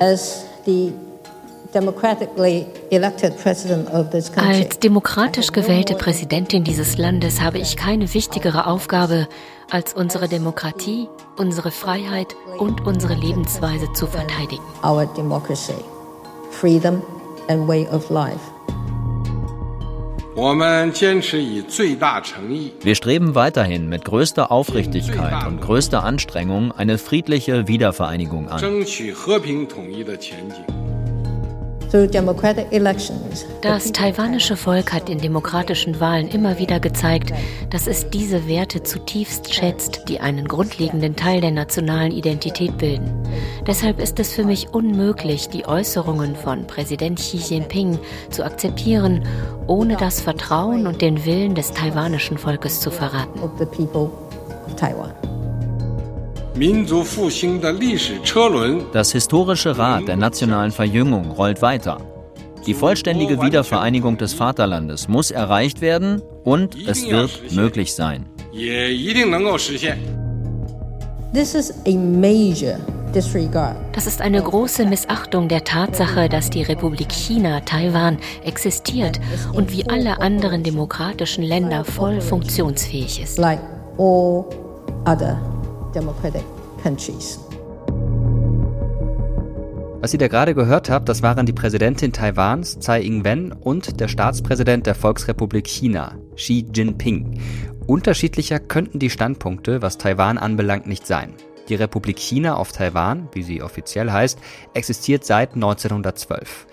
As the als demokratisch gewählte Präsidentin dieses Landes habe ich keine wichtigere Aufgabe, als unsere Demokratie, unsere Freiheit und unsere Lebensweise zu verteidigen. Our democracy, freedom and way of life. Wir streben weiterhin mit größter Aufrichtigkeit und größter Anstrengung eine friedliche Wiedervereinigung an. Das taiwanische Volk hat in demokratischen Wahlen immer wieder gezeigt, dass es diese Werte zutiefst schätzt, die einen grundlegenden Teil der nationalen Identität bilden. Deshalb ist es für mich unmöglich, die Äußerungen von Präsident Xi Jinping zu akzeptieren, ohne das Vertrauen und den Willen des taiwanischen Volkes zu verraten. Das historische Rad der nationalen Verjüngung rollt weiter. Die vollständige Wiedervereinigung des Vaterlandes muss erreicht werden und es wird möglich sein. Das ist eine große Missachtung der Tatsache, dass die Republik China, Taiwan, existiert und wie alle anderen demokratischen Länder voll funktionsfähig ist. Like all other democratic countries. Was ihr da gerade gehört habt, das waren die Präsidentin Taiwans, Tsai Ing-wen, und der Staatspräsident der Volksrepublik China, Xi Jinping. Unterschiedlicher könnten die Standpunkte, was Taiwan anbelangt, nicht sein. Die Republik China auf Taiwan, wie sie offiziell heißt, existiert seit 1912.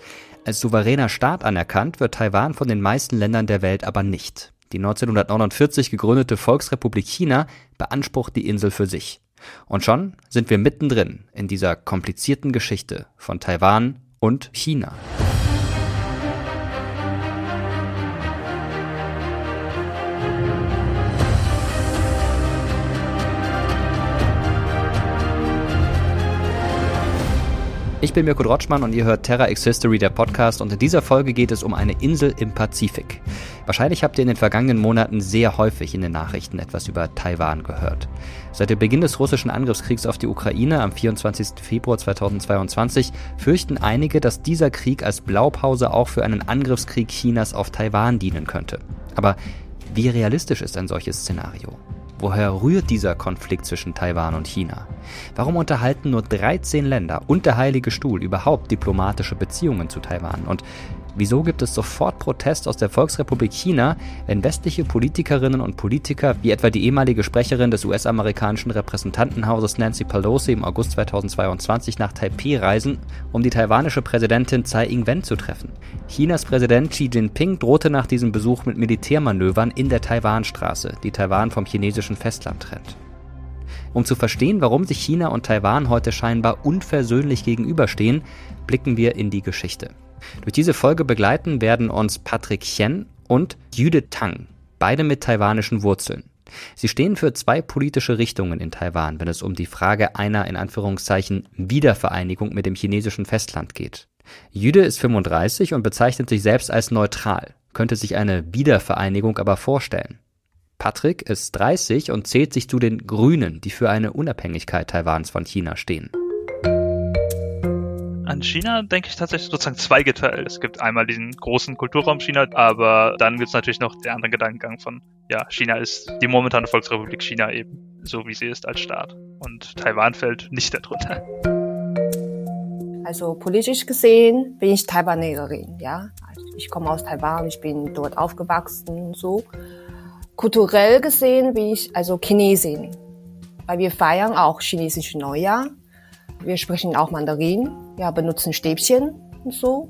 Als souveräner Staat anerkannt wird Taiwan von den meisten Ländern der Welt aber nicht. Die 1949 gegründete Volksrepublik China beansprucht die Insel für sich. Und schon sind wir mittendrin in dieser komplizierten Geschichte von Taiwan und China. Ich bin Mirko Drotschmann und ihr hört Terra X History, der Podcast, und in dieser Folge geht es um eine Insel im Pazifik. Wahrscheinlich habt ihr in den vergangenen Monaten sehr häufig in den Nachrichten etwas über Taiwan gehört. Seit dem Beginn des russischen Angriffskriegs auf die Ukraine am 24. Februar 2022 fürchten einige, dass dieser Krieg als Blaupause auch für einen Angriffskrieg Chinas auf Taiwan dienen könnte. Aber wie realistisch ist ein solches Szenario? Woher rührt dieser Konflikt zwischen Taiwan und China? Warum unterhalten nur 13 Länder und der Heilige Stuhl überhaupt diplomatische Beziehungen zu Taiwan? Und Wieso gibt es sofort Protest aus der Volksrepublik China, wenn westliche Politikerinnen und Politiker, wie etwa die ehemalige Sprecherin des US-amerikanischen Repräsentantenhauses Nancy Pelosi im August 2022 nach Taipei reisen, um die taiwanische Präsidentin Tsai Ing-wen zu treffen? Chinas Präsident Xi Jinping drohte nach diesem Besuch mit Militärmanövern in der Taiwanstraße, die Taiwan vom chinesischen Festland trennt. Um zu verstehen, warum sich China und Taiwan heute scheinbar unversöhnlich gegenüberstehen, blicken wir in die Geschichte. Durch diese Folge begleiten werden uns Patrick Chen und Judith Tang, beide mit taiwanischen Wurzeln. Sie stehen für zwei politische Richtungen in Taiwan, wenn es um die Frage einer in Anführungszeichen Wiedervereinigung mit dem chinesischen Festland geht. Jüde ist 35 und bezeichnet sich selbst als neutral, könnte sich eine Wiedervereinigung aber vorstellen. Patrick ist 30 und zählt sich zu den Grünen, die für eine Unabhängigkeit Taiwans von China stehen an China denke ich tatsächlich sozusagen zweigeteilt. Es gibt einmal diesen großen Kulturraum China, aber dann gibt es natürlich noch den anderen Gedankengang von, ja, China ist die momentane Volksrepublik China eben, so wie sie ist als Staat. Und Taiwan fällt nicht darunter. Also politisch gesehen bin ich Taiwaneserin, ja. Also ich komme aus Taiwan, ich bin dort aufgewachsen, so. Kulturell gesehen bin ich also Chinesin, weil wir feiern auch chinesisches Neujahr. Wir sprechen auch Mandarin, ja, benutzen Stäbchen und so.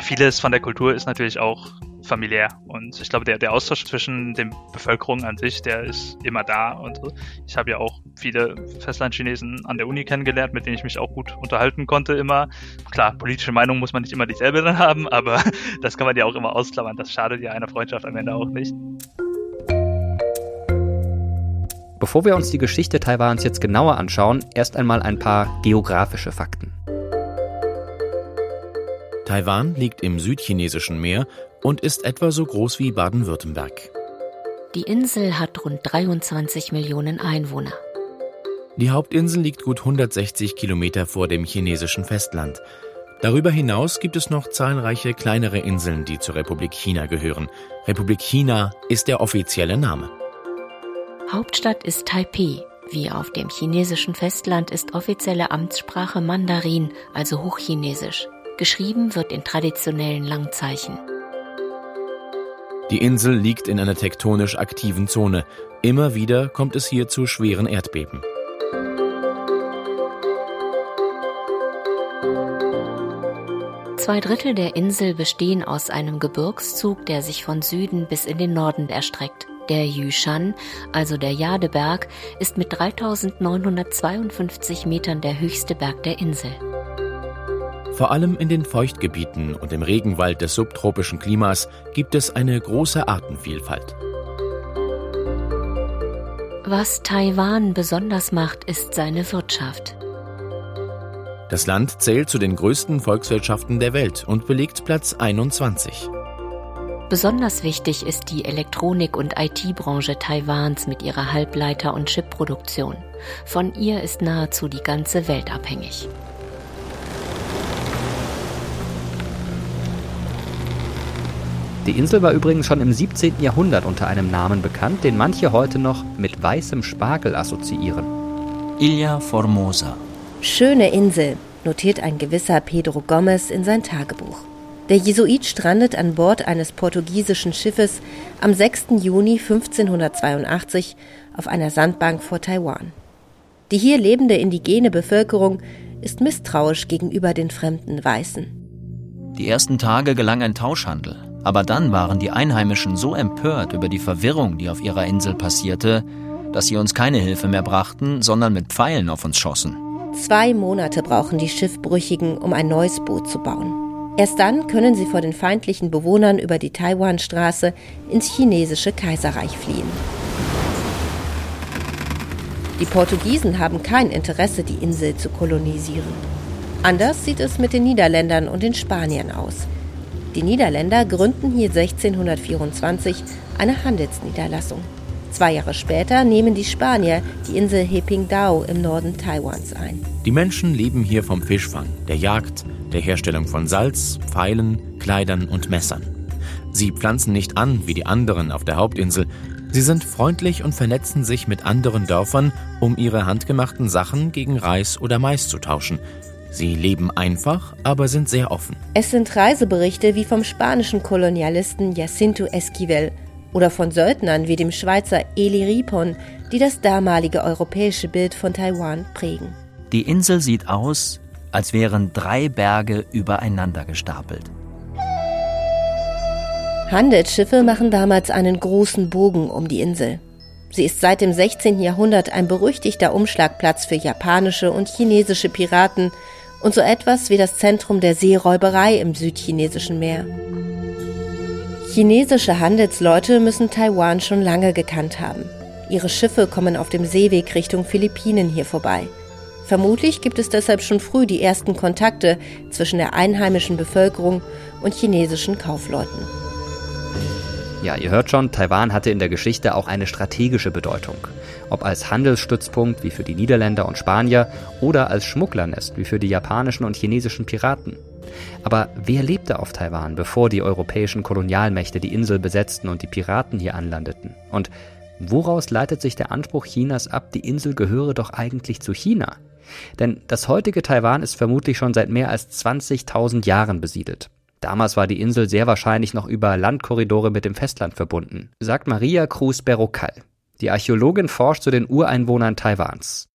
Vieles von der Kultur ist natürlich auch familiär und ich glaube, der, der Austausch zwischen den Bevölkerungen an sich, der ist immer da und ich habe ja auch viele Festlandchinesen an der Uni kennengelernt, mit denen ich mich auch gut unterhalten konnte immer. Klar, politische Meinung muss man nicht immer dieselbe dann haben, aber das kann man ja auch immer ausklammern. Das schadet ja einer Freundschaft am Ende auch nicht. Bevor wir uns die Geschichte Taiwans jetzt genauer anschauen, erst einmal ein paar geografische Fakten. Taiwan liegt im südchinesischen Meer und ist etwa so groß wie Baden-Württemberg. Die Insel hat rund 23 Millionen Einwohner. Die Hauptinsel liegt gut 160 Kilometer vor dem chinesischen Festland. Darüber hinaus gibt es noch zahlreiche kleinere Inseln, die zur Republik China gehören. Republik China ist der offizielle Name. Hauptstadt ist Taipeh. Wie auf dem chinesischen Festland ist offizielle Amtssprache Mandarin, also Hochchinesisch. Geschrieben wird in traditionellen Langzeichen. Die Insel liegt in einer tektonisch aktiven Zone. Immer wieder kommt es hier zu schweren Erdbeben. Zwei Drittel der Insel bestehen aus einem Gebirgszug, der sich von Süden bis in den Norden erstreckt. Der Yushan, also der Jadeberg, ist mit 3952 Metern der höchste Berg der Insel. Vor allem in den Feuchtgebieten und im Regenwald des subtropischen Klimas gibt es eine große Artenvielfalt. Was Taiwan besonders macht, ist seine Wirtschaft. Das Land zählt zu den größten Volkswirtschaften der Welt und belegt Platz 21. Besonders wichtig ist die Elektronik- und IT-Branche Taiwans mit ihrer Halbleiter- und Chipproduktion. Von ihr ist nahezu die ganze Welt abhängig. Die Insel war übrigens schon im 17. Jahrhundert unter einem Namen bekannt, den manche heute noch mit weißem Spargel assoziieren. Ilha Formosa. Schöne Insel, notiert ein gewisser Pedro Gomez in sein Tagebuch. Der Jesuit strandet an Bord eines portugiesischen Schiffes am 6. Juni 1582 auf einer Sandbank vor Taiwan. Die hier lebende indigene Bevölkerung ist misstrauisch gegenüber den fremden Weißen. Die ersten Tage gelang ein Tauschhandel, aber dann waren die Einheimischen so empört über die Verwirrung, die auf ihrer Insel passierte, dass sie uns keine Hilfe mehr brachten, sondern mit Pfeilen auf uns schossen. Zwei Monate brauchen die Schiffbrüchigen, um ein neues Boot zu bauen. Erst dann können sie vor den feindlichen Bewohnern über die Taiwanstraße ins chinesische Kaiserreich fliehen. Die Portugiesen haben kein Interesse, die Insel zu kolonisieren. Anders sieht es mit den Niederländern und den Spaniern aus. Die Niederländer gründen hier 1624 eine Handelsniederlassung. Zwei Jahre später nehmen die Spanier die Insel Hepingdao im Norden Taiwans ein. Die Menschen leben hier vom Fischfang, der Jagd, der Herstellung von Salz, Pfeilen, Kleidern und Messern. Sie pflanzen nicht an wie die anderen auf der Hauptinsel. Sie sind freundlich und vernetzen sich mit anderen Dörfern, um ihre handgemachten Sachen gegen Reis oder Mais zu tauschen. Sie leben einfach, aber sind sehr offen. Es sind Reiseberichte wie vom spanischen Kolonialisten Jacinto Esquivel oder von Söldnern wie dem Schweizer Eli Ripon, die das damalige europäische Bild von Taiwan prägen. Die Insel sieht aus, als wären drei Berge übereinander gestapelt. Handelsschiffe machen damals einen großen Bogen um die Insel. Sie ist seit dem 16. Jahrhundert ein berüchtigter Umschlagplatz für japanische und chinesische Piraten und so etwas wie das Zentrum der Seeräuberei im südchinesischen Meer. Chinesische Handelsleute müssen Taiwan schon lange gekannt haben. Ihre Schiffe kommen auf dem Seeweg Richtung Philippinen hier vorbei. Vermutlich gibt es deshalb schon früh die ersten Kontakte zwischen der einheimischen Bevölkerung und chinesischen Kaufleuten. Ja, ihr hört schon, Taiwan hatte in der Geschichte auch eine strategische Bedeutung. Ob als Handelsstützpunkt wie für die Niederländer und Spanier oder als Schmugglernest wie für die japanischen und chinesischen Piraten. Aber wer lebte auf Taiwan, bevor die europäischen Kolonialmächte die Insel besetzten und die Piraten hier anlandeten? Und woraus leitet sich der Anspruch Chinas ab, die Insel gehöre doch eigentlich zu China? Denn das heutige Taiwan ist vermutlich schon seit mehr als 20.000 Jahren besiedelt. Damals war die Insel sehr wahrscheinlich noch über Landkorridore mit dem Festland verbunden, sagt Maria Cruz Berrocal. Die Archäologin forscht zu den Ureinwohnern Taiwans.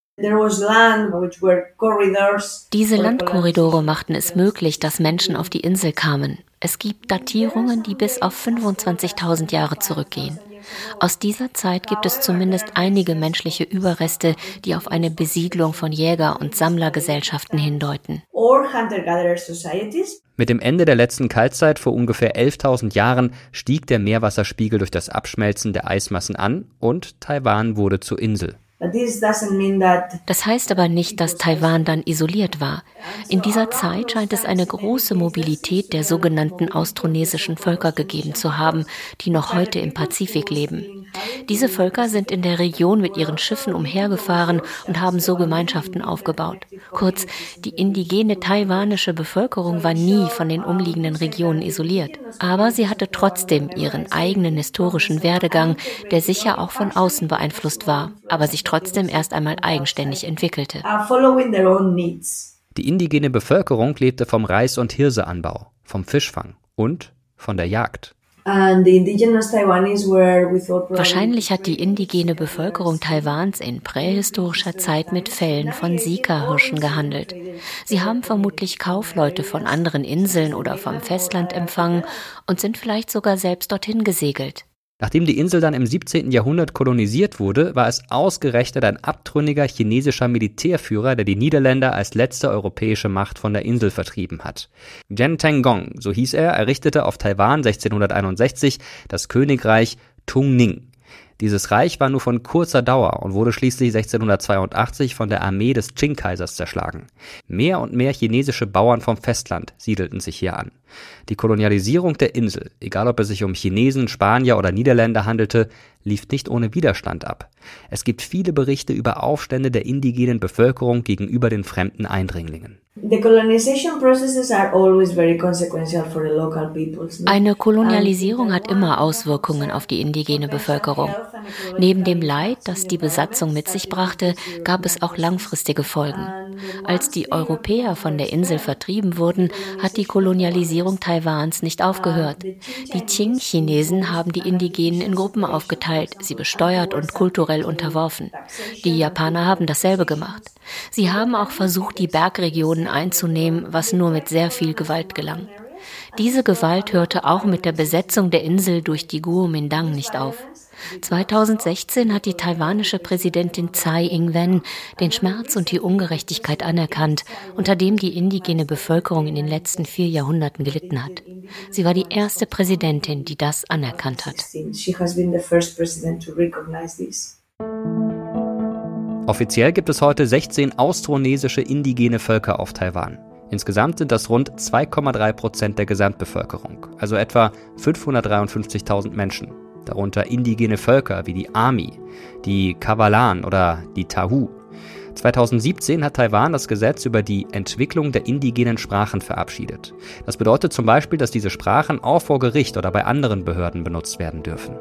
Diese Landkorridore machten es möglich, dass Menschen auf die Insel kamen. Es gibt Datierungen, die bis auf 25.000 Jahre zurückgehen. Aus dieser Zeit gibt es zumindest einige menschliche Überreste, die auf eine Besiedlung von Jäger- und Sammlergesellschaften hindeuten. Mit dem Ende der letzten Kaltzeit vor ungefähr 11.000 Jahren stieg der Meerwasserspiegel durch das Abschmelzen der Eismassen an und Taiwan wurde zur Insel. Das heißt aber nicht, dass Taiwan dann isoliert war. In dieser Zeit scheint es eine große Mobilität der sogenannten austronesischen Völker gegeben zu haben, die noch heute im Pazifik leben. Diese Völker sind in der Region mit ihren Schiffen umhergefahren und haben so Gemeinschaften aufgebaut. Kurz, die indigene taiwanische Bevölkerung war nie von den umliegenden Regionen isoliert. Aber sie hatte trotzdem ihren eigenen historischen Werdegang, der sicher auch von außen beeinflusst war, aber sich trotzdem erst einmal eigenständig entwickelte. Die indigene Bevölkerung lebte vom Reis- und Hirseanbau, vom Fischfang und von der Jagd. Wahrscheinlich hat die indigene Bevölkerung Taiwans in prähistorischer Zeit mit Fellen von Sika-Hirschen gehandelt. Sie haben vermutlich Kaufleute von anderen Inseln oder vom Festland empfangen und sind vielleicht sogar selbst dorthin gesegelt. Nachdem die Insel dann im 17. Jahrhundert kolonisiert wurde, war es ausgerechnet ein abtrünniger chinesischer Militärführer, der die Niederländer als letzte europäische Macht von der Insel vertrieben hat. Zhen Tenggong, so hieß er, errichtete auf Taiwan 1661 das Königreich Tungning. Dieses Reich war nur von kurzer Dauer und wurde schließlich 1682 von der Armee des Qing-Kaisers zerschlagen. Mehr und mehr chinesische Bauern vom Festland siedelten sich hier an. Die Kolonialisierung der Insel, egal ob es sich um Chinesen, Spanier oder Niederländer handelte, lief nicht ohne Widerstand ab. Es gibt viele Berichte über Aufstände der indigenen Bevölkerung gegenüber den fremden Eindringlingen. Eine Kolonialisierung hat immer Auswirkungen auf die indigene Bevölkerung. Neben dem Leid, das die Besatzung mit sich brachte, gab es auch langfristige Folgen. Als die Europäer von der Insel vertrieben wurden, hat die Kolonialisierung Taiwans nicht aufgehört. Die Qing-Chinesen haben die Indigenen in Gruppen aufgeteilt, sie besteuert und kulturell unterworfen. Die Japaner haben dasselbe gemacht. Sie haben auch versucht, die Bergregionen einzunehmen, was nur mit sehr viel Gewalt gelang. Diese Gewalt hörte auch mit der Besetzung der Insel durch die Guomindang nicht auf. 2016 hat die taiwanische Präsidentin Tsai Ing-wen den Schmerz und die Ungerechtigkeit anerkannt, unter dem die indigene Bevölkerung in den letzten vier Jahrhunderten gelitten hat. Sie war die erste Präsidentin, die das anerkannt hat. Offiziell gibt es heute 16 austronesische indigene Völker auf Taiwan. Insgesamt sind das rund 2,3 Prozent der Gesamtbevölkerung, also etwa 553.000 Menschen darunter indigene Völker wie die Ami, die Kavalan oder die Tahu. 2017 hat Taiwan das Gesetz über die Entwicklung der indigenen Sprachen verabschiedet. Das bedeutet zum Beispiel, dass diese Sprachen auch vor Gericht oder bei anderen Behörden benutzt werden dürfen.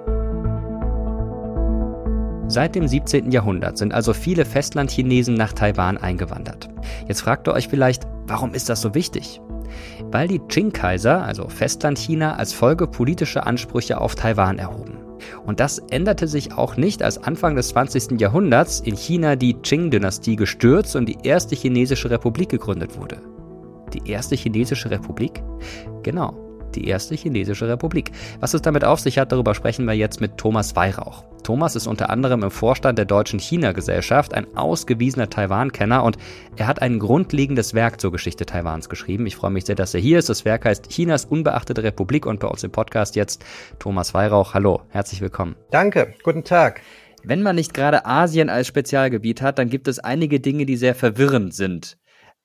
Seit dem 17. Jahrhundert sind also viele Festlandchinesen nach Taiwan eingewandert. Jetzt fragt ihr euch vielleicht, warum ist das so wichtig? weil die Qing-Kaiser, also Festlandchina, als Folge politische Ansprüche auf Taiwan erhoben. Und das änderte sich auch nicht, als Anfang des 20. Jahrhunderts in China die Qing-Dynastie gestürzt und die erste chinesische Republik gegründet wurde. Die erste chinesische Republik? Genau die erste chinesische Republik. Was es damit auf sich hat, darüber sprechen wir jetzt mit Thomas Weihrauch. Thomas ist unter anderem im Vorstand der Deutschen China-Gesellschaft, ein ausgewiesener Taiwan-Kenner und er hat ein grundlegendes Werk zur Geschichte Taiwans geschrieben. Ich freue mich sehr, dass er hier ist. Das Werk heißt Chinas unbeachtete Republik und bei uns im Podcast jetzt Thomas Weihrauch. Hallo, herzlich willkommen. Danke, guten Tag. Wenn man nicht gerade Asien als Spezialgebiet hat, dann gibt es einige Dinge, die sehr verwirrend sind.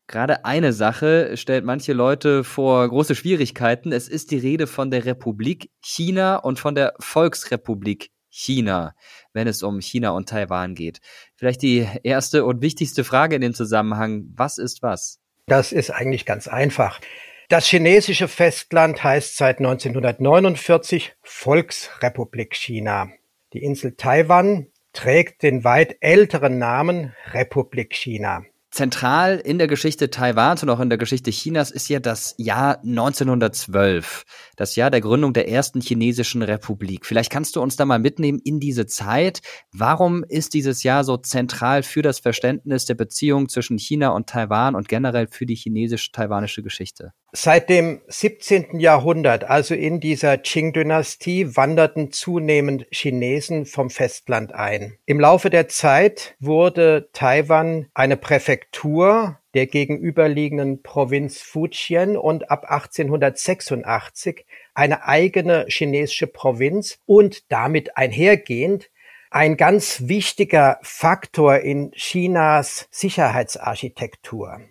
Gerade eine Sache stellt manche Leute vor große Schwierigkeiten. Es ist die Rede von der Republik China und von der Volksrepublik China, wenn es um China und Taiwan geht. Vielleicht die erste und wichtigste Frage in dem Zusammenhang. Was ist was? Das ist eigentlich ganz einfach. Das chinesische Festland heißt seit 1949 Volksrepublik China. Die Insel Taiwan trägt den weit älteren Namen Republik China. Zentral in der Geschichte Taiwans und auch in der Geschichte Chinas ist ja das Jahr 1912, das Jahr der Gründung der ersten chinesischen Republik. Vielleicht kannst du uns da mal mitnehmen in diese Zeit. Warum ist dieses Jahr so zentral für das Verständnis der Beziehung zwischen China und Taiwan und generell für die chinesisch-taiwanische Geschichte? Seit dem 17. Jahrhundert, also in dieser Qing-Dynastie, wanderten zunehmend Chinesen vom Festland ein. Im Laufe der Zeit wurde Taiwan eine Präfektur der gegenüberliegenden Provinz Fujian und ab 1886 eine eigene chinesische Provinz und damit einhergehend ein ganz wichtiger Faktor in Chinas Sicherheitsarchitektur.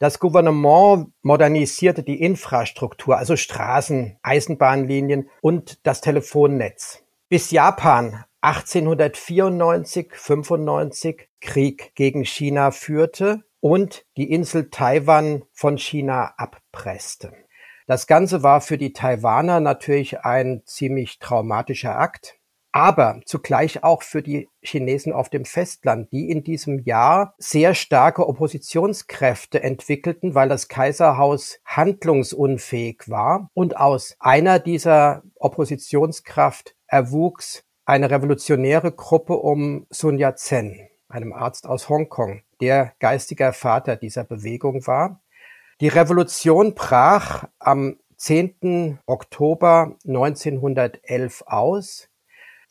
Das Gouvernement modernisierte die Infrastruktur, also Straßen, Eisenbahnlinien und das Telefonnetz. Bis Japan 1894, 95 Krieg gegen China führte und die Insel Taiwan von China abpresste. Das Ganze war für die Taiwaner natürlich ein ziemlich traumatischer Akt aber zugleich auch für die Chinesen auf dem Festland, die in diesem Jahr sehr starke Oppositionskräfte entwickelten, weil das Kaiserhaus handlungsunfähig war. Und aus einer dieser Oppositionskraft erwuchs eine revolutionäre Gruppe um Sun Yat-sen, einem Arzt aus Hongkong, der geistiger Vater dieser Bewegung war. Die Revolution brach am 10. Oktober 1911 aus.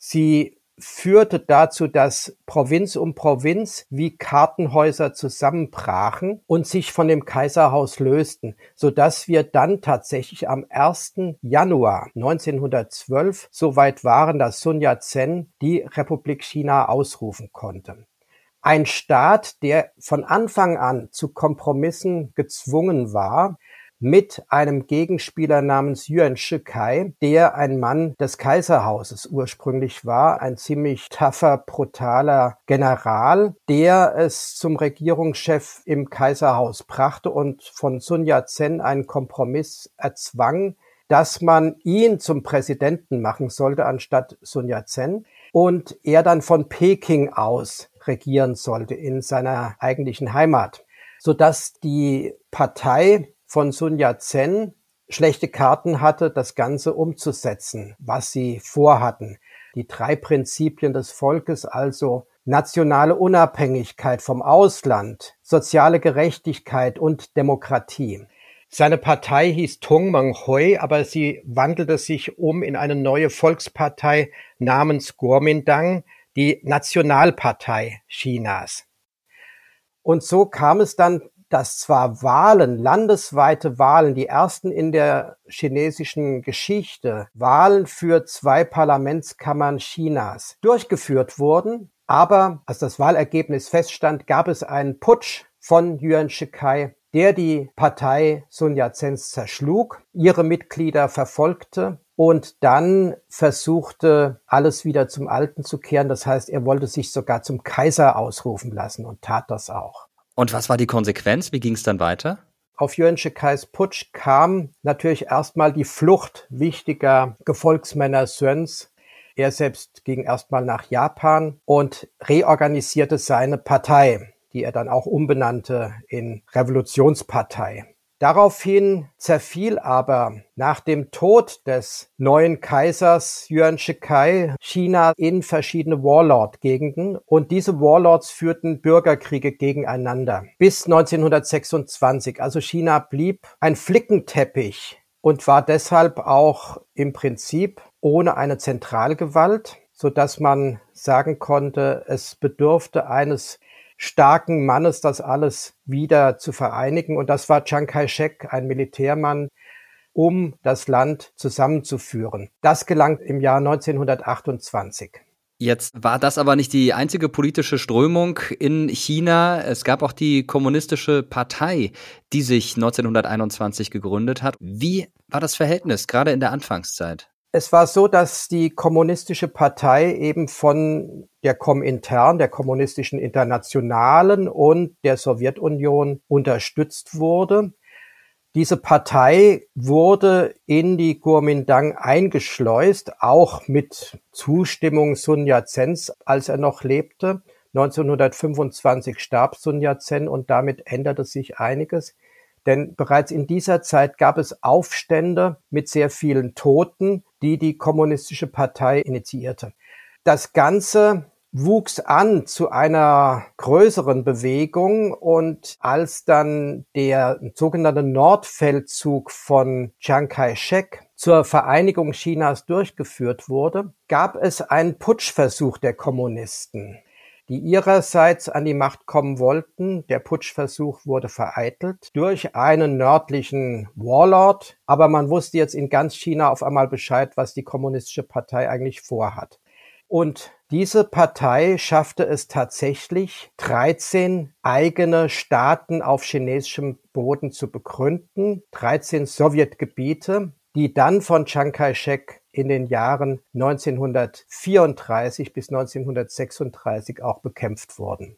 Sie führte dazu, dass Provinz um Provinz wie Kartenhäuser zusammenbrachen und sich von dem Kaiserhaus lösten, so dass wir dann tatsächlich am 1. Januar 1912 so weit waren, dass Sun Yat-sen die Republik China ausrufen konnte. Ein Staat, der von Anfang an zu Kompromissen gezwungen war, mit einem Gegenspieler namens Yuan Shikai, der ein Mann des Kaiserhauses ursprünglich war, ein ziemlich tougher, brutaler General, der es zum Regierungschef im Kaiserhaus brachte und von Sun Yat-sen einen Kompromiss erzwang, dass man ihn zum Präsidenten machen sollte anstatt Sun Yat-sen und er dann von Peking aus regieren sollte in seiner eigentlichen Heimat, sodass die Partei von Sun Yat-sen schlechte Karten hatte, das Ganze umzusetzen, was sie vorhatten. Die drei Prinzipien des Volkes, also nationale Unabhängigkeit vom Ausland, soziale Gerechtigkeit und Demokratie. Seine Partei hieß Tung Meng Hui, aber sie wandelte sich um in eine neue Volkspartei namens Kuomintang, die Nationalpartei Chinas. Und so kam es dann dass zwar Wahlen, landesweite Wahlen, die ersten in der chinesischen Geschichte, Wahlen für zwei Parlamentskammern Chinas durchgeführt wurden, aber als das Wahlergebnis feststand, gab es einen Putsch von Yuan Shikai, der die Partei Sun Yat-sens zerschlug, ihre Mitglieder verfolgte und dann versuchte, alles wieder zum Alten zu kehren. Das heißt, er wollte sich sogar zum Kaiser ausrufen lassen und tat das auch. Und was war die Konsequenz? Wie ging es dann weiter? Auf Yuan Shikais Putsch kam natürlich erstmal die Flucht wichtiger Gefolgsmänner Suens. Er selbst ging erstmal nach Japan und reorganisierte seine Partei, die er dann auch umbenannte in Revolutionspartei. Daraufhin zerfiel aber nach dem Tod des neuen Kaisers Yuan Shikai China in verschiedene Warlord-Gegenden und diese Warlords führten Bürgerkriege gegeneinander bis 1926. Also China blieb ein Flickenteppich und war deshalb auch im Prinzip ohne eine Zentralgewalt, so dass man sagen konnte, es bedurfte eines starken Mannes das alles wieder zu vereinigen. Und das war Chiang Kai-shek, ein Militärmann, um das Land zusammenzuführen. Das gelang im Jahr 1928. Jetzt war das aber nicht die einzige politische Strömung in China. Es gab auch die Kommunistische Partei, die sich 1921 gegründet hat. Wie war das Verhältnis gerade in der Anfangszeit? Es war so, dass die kommunistische Partei eben von der Komintern, der kommunistischen Internationalen und der Sowjetunion unterstützt wurde. Diese Partei wurde in die Kuomintang eingeschleust, auch mit Zustimmung Sun Yat-sens, als er noch lebte. 1925 starb Sun Yat-sen und damit änderte sich einiges. Denn bereits in dieser Zeit gab es Aufstände mit sehr vielen Toten, die die Kommunistische Partei initiierte. Das Ganze wuchs an zu einer größeren Bewegung und als dann der sogenannte Nordfeldzug von Chiang Kai-shek zur Vereinigung Chinas durchgeführt wurde, gab es einen Putschversuch der Kommunisten die ihrerseits an die Macht kommen wollten. Der Putschversuch wurde vereitelt durch einen nördlichen Warlord, aber man wusste jetzt in ganz China auf einmal Bescheid, was die Kommunistische Partei eigentlich vorhat. Und diese Partei schaffte es tatsächlich, 13 eigene Staaten auf chinesischem Boden zu begründen, 13 Sowjetgebiete, die dann von Chiang Kai-shek in den Jahren 1934 bis 1936 auch bekämpft wurden.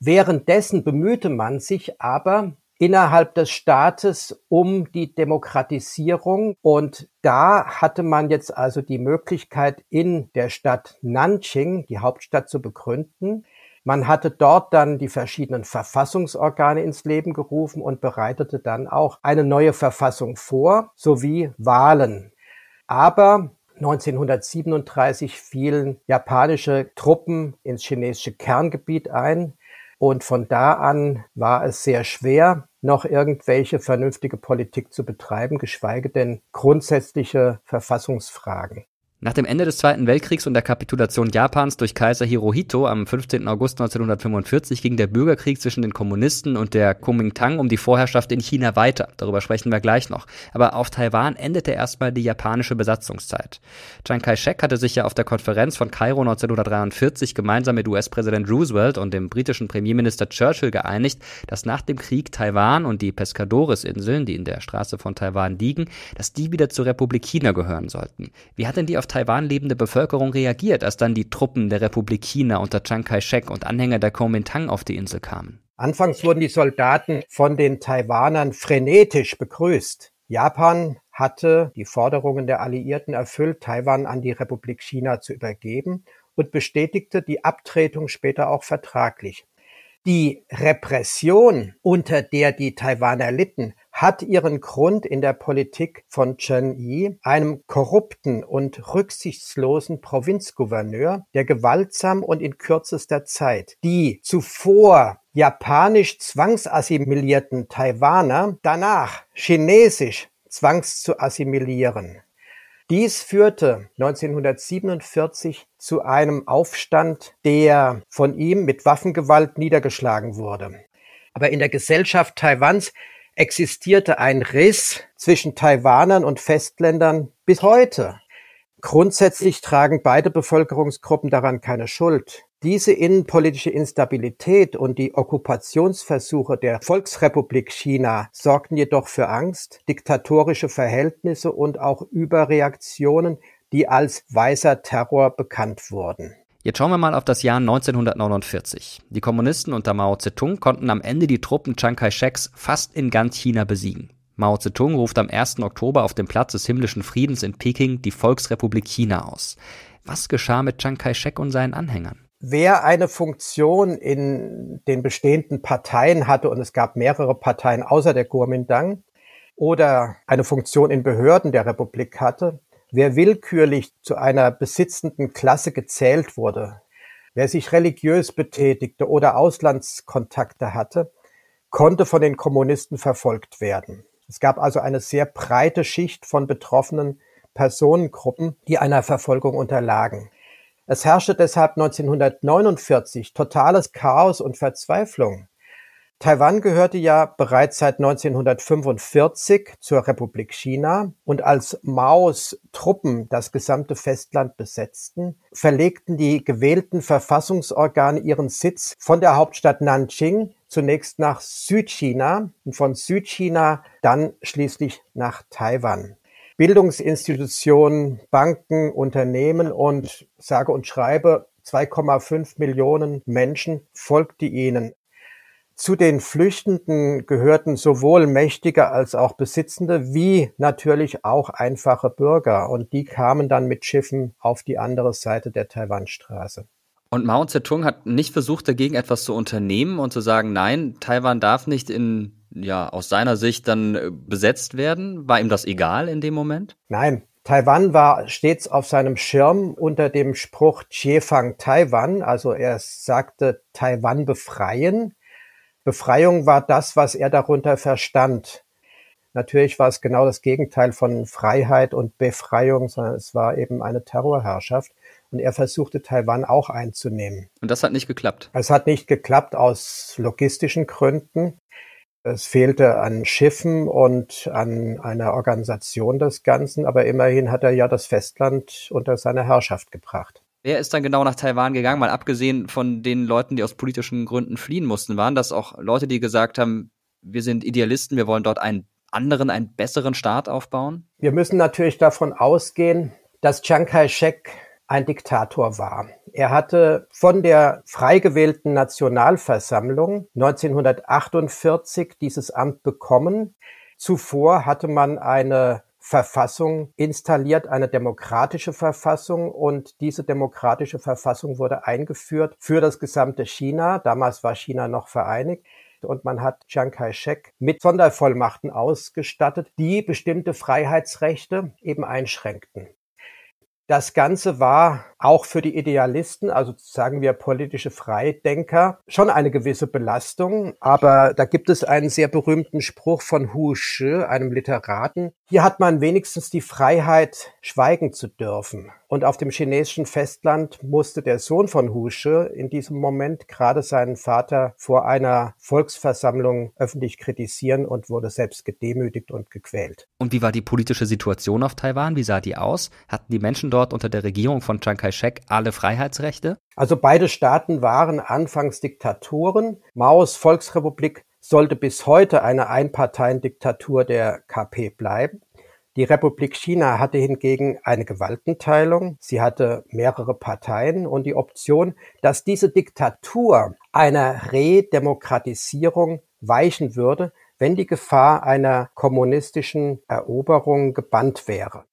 Währenddessen bemühte man sich aber innerhalb des Staates um die Demokratisierung und da hatte man jetzt also die Möglichkeit in der Stadt Nanjing die Hauptstadt zu begründen. Man hatte dort dann die verschiedenen Verfassungsorgane ins Leben gerufen und bereitete dann auch eine neue Verfassung vor sowie Wahlen. Aber 1937 fielen japanische Truppen ins chinesische Kerngebiet ein. Und von da an war es sehr schwer, noch irgendwelche vernünftige Politik zu betreiben, geschweige denn grundsätzliche Verfassungsfragen. Nach dem Ende des Zweiten Weltkriegs und der Kapitulation Japans durch Kaiser Hirohito am 15. August 1945 ging der Bürgerkrieg zwischen den Kommunisten und der Kuomintang um die Vorherrschaft in China weiter. Darüber sprechen wir gleich noch. Aber auf Taiwan endete erstmal die japanische Besatzungszeit. Chiang Kai-shek hatte sich ja auf der Konferenz von Kairo 1943 gemeinsam mit US-Präsident Roosevelt und dem britischen Premierminister Churchill geeinigt, dass nach dem Krieg Taiwan und die Pescadores-Inseln, die in der Straße von Taiwan liegen, dass die wieder zur Republik China gehören sollten. Wie hat denn die auf Taiwan lebende Bevölkerung reagiert, als dann die Truppen der Republik China unter Chiang Kai-shek und Anhänger der Kuomintang auf die Insel kamen? Anfangs wurden die Soldaten von den Taiwanern frenetisch begrüßt. Japan hatte die Forderungen der Alliierten erfüllt, Taiwan an die Republik China zu übergeben und bestätigte die Abtretung später auch vertraglich. Die Repression, unter der die Taiwaner litten, hat ihren Grund in der Politik von Chen Yi, einem korrupten und rücksichtslosen Provinzgouverneur, der gewaltsam und in kürzester Zeit die zuvor japanisch zwangsassimilierten Taiwaner danach chinesisch zwangs zu assimilieren. Dies führte 1947 zu einem Aufstand, der von ihm mit Waffengewalt niedergeschlagen wurde. Aber in der Gesellschaft Taiwans existierte ein Riss zwischen Taiwanern und Festländern bis heute. Grundsätzlich tragen beide Bevölkerungsgruppen daran keine Schuld. Diese innenpolitische Instabilität und die Okkupationsversuche der Volksrepublik China sorgten jedoch für Angst, diktatorische Verhältnisse und auch Überreaktionen, die als weißer Terror bekannt wurden. Jetzt schauen wir mal auf das Jahr 1949. Die Kommunisten unter Mao Zedong konnten am Ende die Truppen Chiang Kai-sheks fast in ganz China besiegen. Mao Zedong ruft am 1. Oktober auf dem Platz des himmlischen Friedens in Peking die Volksrepublik China aus. Was geschah mit Chiang Kai-shek und seinen Anhängern? Wer eine Funktion in den bestehenden Parteien hatte, und es gab mehrere Parteien außer der Kuomintang, oder eine Funktion in Behörden der Republik hatte, Wer willkürlich zu einer besitzenden Klasse gezählt wurde, wer sich religiös betätigte oder Auslandskontakte hatte, konnte von den Kommunisten verfolgt werden. Es gab also eine sehr breite Schicht von betroffenen Personengruppen, die einer Verfolgung unterlagen. Es herrschte deshalb 1949 totales Chaos und Verzweiflung. Taiwan gehörte ja bereits seit 1945 zur Republik China und als Maos Truppen das gesamte Festland besetzten, verlegten die gewählten Verfassungsorgane ihren Sitz von der Hauptstadt Nanjing zunächst nach Südchina und von Südchina dann schließlich nach Taiwan. Bildungsinstitutionen, Banken, Unternehmen und sage und schreibe 2,5 Millionen Menschen folgte ihnen. Zu den Flüchtenden gehörten sowohl Mächtige als auch Besitzende wie natürlich auch einfache Bürger und die kamen dann mit Schiffen auf die andere Seite der Taiwanstraße. Und Mao Zedong hat nicht versucht, dagegen etwas zu unternehmen und zu sagen, nein, Taiwan darf nicht in, ja, aus seiner Sicht dann äh, besetzt werden. War ihm das egal in dem Moment? Nein, Taiwan war stets auf seinem Schirm unter dem Spruch Chiefang Taiwan, also er sagte Taiwan befreien. Befreiung war das, was er darunter verstand. Natürlich war es genau das Gegenteil von Freiheit und Befreiung, sondern es war eben eine Terrorherrschaft. Und er versuchte Taiwan auch einzunehmen. Und das hat nicht geklappt. Es hat nicht geklappt aus logistischen Gründen. Es fehlte an Schiffen und an einer Organisation des Ganzen, aber immerhin hat er ja das Festland unter seine Herrschaft gebracht. Wer ist dann genau nach Taiwan gegangen? Mal abgesehen von den Leuten, die aus politischen Gründen fliehen mussten, waren das auch Leute, die gesagt haben, wir sind Idealisten, wir wollen dort einen anderen, einen besseren Staat aufbauen? Wir müssen natürlich davon ausgehen, dass Chiang Kai-shek ein Diktator war. Er hatte von der frei gewählten Nationalversammlung 1948 dieses Amt bekommen. Zuvor hatte man eine Verfassung installiert, eine demokratische Verfassung und diese demokratische Verfassung wurde eingeführt für das gesamte China. Damals war China noch vereinigt und man hat Chiang Kai-shek mit Sondervollmachten ausgestattet, die bestimmte Freiheitsrechte eben einschränkten. Das Ganze war auch für die Idealisten, also sagen wir politische Freidenker, schon eine gewisse Belastung. Aber da gibt es einen sehr berühmten Spruch von Hu Shi, einem Literaten. Hier hat man wenigstens die Freiheit, schweigen zu dürfen. Und auf dem chinesischen Festland musste der Sohn von Husche in diesem Moment gerade seinen Vater vor einer Volksversammlung öffentlich kritisieren und wurde selbst gedemütigt und gequält. Und wie war die politische Situation auf Taiwan? Wie sah die aus? Hatten die Menschen dort unter der Regierung von Chiang Kai-shek alle Freiheitsrechte? Also beide Staaten waren anfangs Diktatoren. Maos Volksrepublik sollte bis heute eine Einparteiendiktatur der KP bleiben. Die Republik China hatte hingegen eine Gewaltenteilung. Sie hatte mehrere Parteien und die Option, dass diese Diktatur einer Redemokratisierung weichen würde, wenn die Gefahr einer kommunistischen Eroberung gebannt wäre.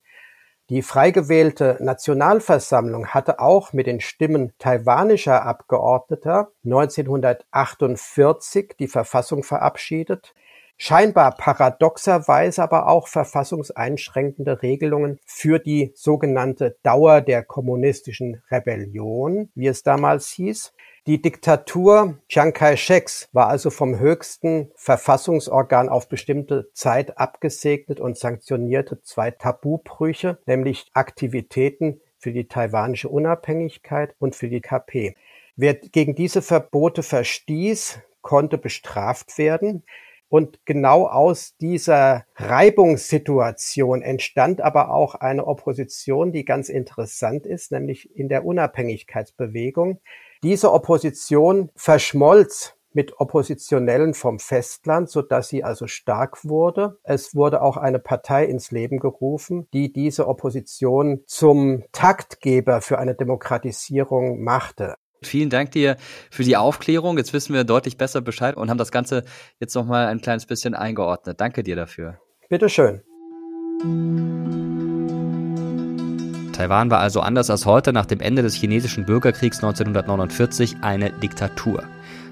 Die frei gewählte Nationalversammlung hatte auch mit den Stimmen taiwanischer Abgeordneter 1948 die Verfassung verabschiedet scheinbar paradoxerweise aber auch verfassungseinschränkende Regelungen für die sogenannte Dauer der kommunistischen Rebellion, wie es damals hieß. Die Diktatur Chiang Kai-sheks war also vom höchsten Verfassungsorgan auf bestimmte Zeit abgesegnet und sanktionierte zwei Tabubrüche, nämlich Aktivitäten für die taiwanische Unabhängigkeit und für die KP. Wer gegen diese Verbote verstieß, konnte bestraft werden. Und genau aus dieser Reibungssituation entstand aber auch eine Opposition, die ganz interessant ist, nämlich in der Unabhängigkeitsbewegung. Diese Opposition verschmolz mit Oppositionellen vom Festland, so dass sie also stark wurde. Es wurde auch eine Partei ins Leben gerufen, die diese Opposition zum Taktgeber für eine Demokratisierung machte. Vielen Dank dir für die Aufklärung. Jetzt wissen wir deutlich besser Bescheid und haben das Ganze jetzt nochmal ein kleines bisschen eingeordnet. Danke dir dafür. Bitteschön. Taiwan war also anders als heute nach dem Ende des chinesischen Bürgerkriegs 1949 eine Diktatur.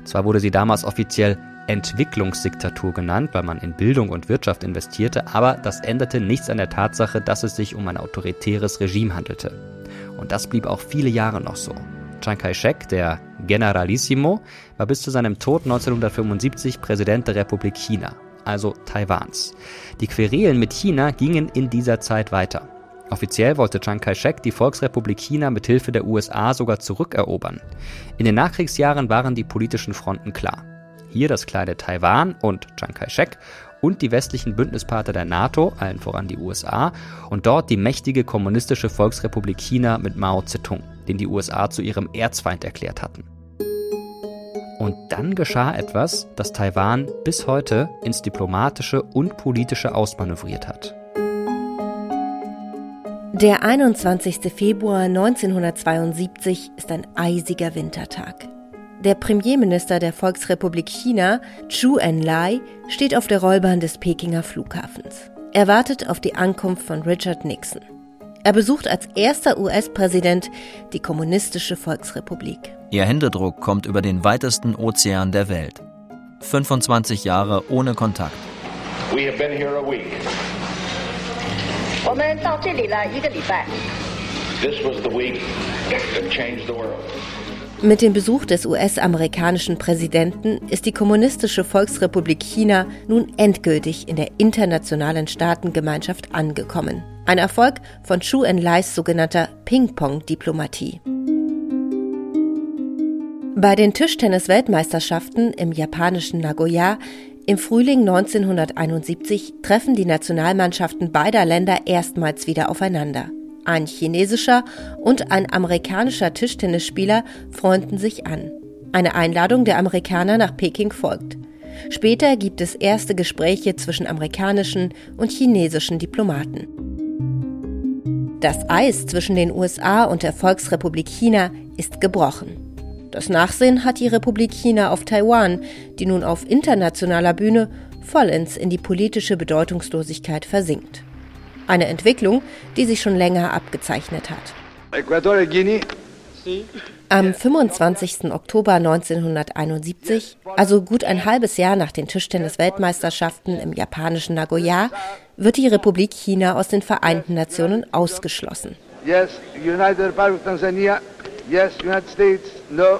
Zwar wurde sie damals offiziell Entwicklungsdiktatur genannt, weil man in Bildung und Wirtschaft investierte, aber das änderte nichts an der Tatsache, dass es sich um ein autoritäres Regime handelte. Und das blieb auch viele Jahre noch so. Chiang Kai-shek, der Generalissimo, war bis zu seinem Tod 1975 Präsident der Republik China, also Taiwans. Die Querelen mit China gingen in dieser Zeit weiter. Offiziell wollte Chiang Kai-shek die Volksrepublik China mit Hilfe der USA sogar zurückerobern. In den Nachkriegsjahren waren die politischen Fronten klar. Hier das kleine Taiwan und Chiang Kai-shek und die westlichen Bündnispartner der NATO, allen voran die USA, und dort die mächtige kommunistische Volksrepublik China mit Mao Zedong den die USA zu ihrem Erzfeind erklärt hatten. Und dann geschah etwas, das Taiwan bis heute ins diplomatische und politische ausmanövriert hat. Der 21. Februar 1972 ist ein eisiger Wintertag. Der Premierminister der Volksrepublik China, Chu Enlai, steht auf der Rollbahn des Pekinger Flughafens. Er wartet auf die Ankunft von Richard Nixon. Er besucht als erster US-Präsident die Kommunistische Volksrepublik. Ihr Händedruck kommt über den weitesten Ozean der Welt. 25 Jahre ohne Kontakt. We have been here a week. This was the week that changed the world. Mit dem Besuch des US-amerikanischen Präsidenten ist die Kommunistische Volksrepublik China nun endgültig in der internationalen Staatengemeinschaft angekommen. Ein Erfolg von Chu Enlais sogenannter Ping-Pong-Diplomatie. Bei den Tischtennis-Weltmeisterschaften im japanischen Nagoya im Frühling 1971 treffen die Nationalmannschaften beider Länder erstmals wieder aufeinander. Ein chinesischer und ein amerikanischer Tischtennisspieler freunden sich an. Eine Einladung der Amerikaner nach Peking folgt. Später gibt es erste Gespräche zwischen amerikanischen und chinesischen Diplomaten. Das Eis zwischen den USA und der Volksrepublik China ist gebrochen. Das Nachsehen hat die Republik China auf Taiwan, die nun auf internationaler Bühne vollends in die politische Bedeutungslosigkeit versinkt. Eine Entwicklung, die sich schon länger abgezeichnet hat. Am 25. Oktober 1971, also gut ein halbes Jahr nach den Tischtennis-Weltmeisterschaften im japanischen Nagoya, wird die Republik China aus den Vereinten Nationen ausgeschlossen. Yes, United Republic of Tanzania. Yes, United States. No.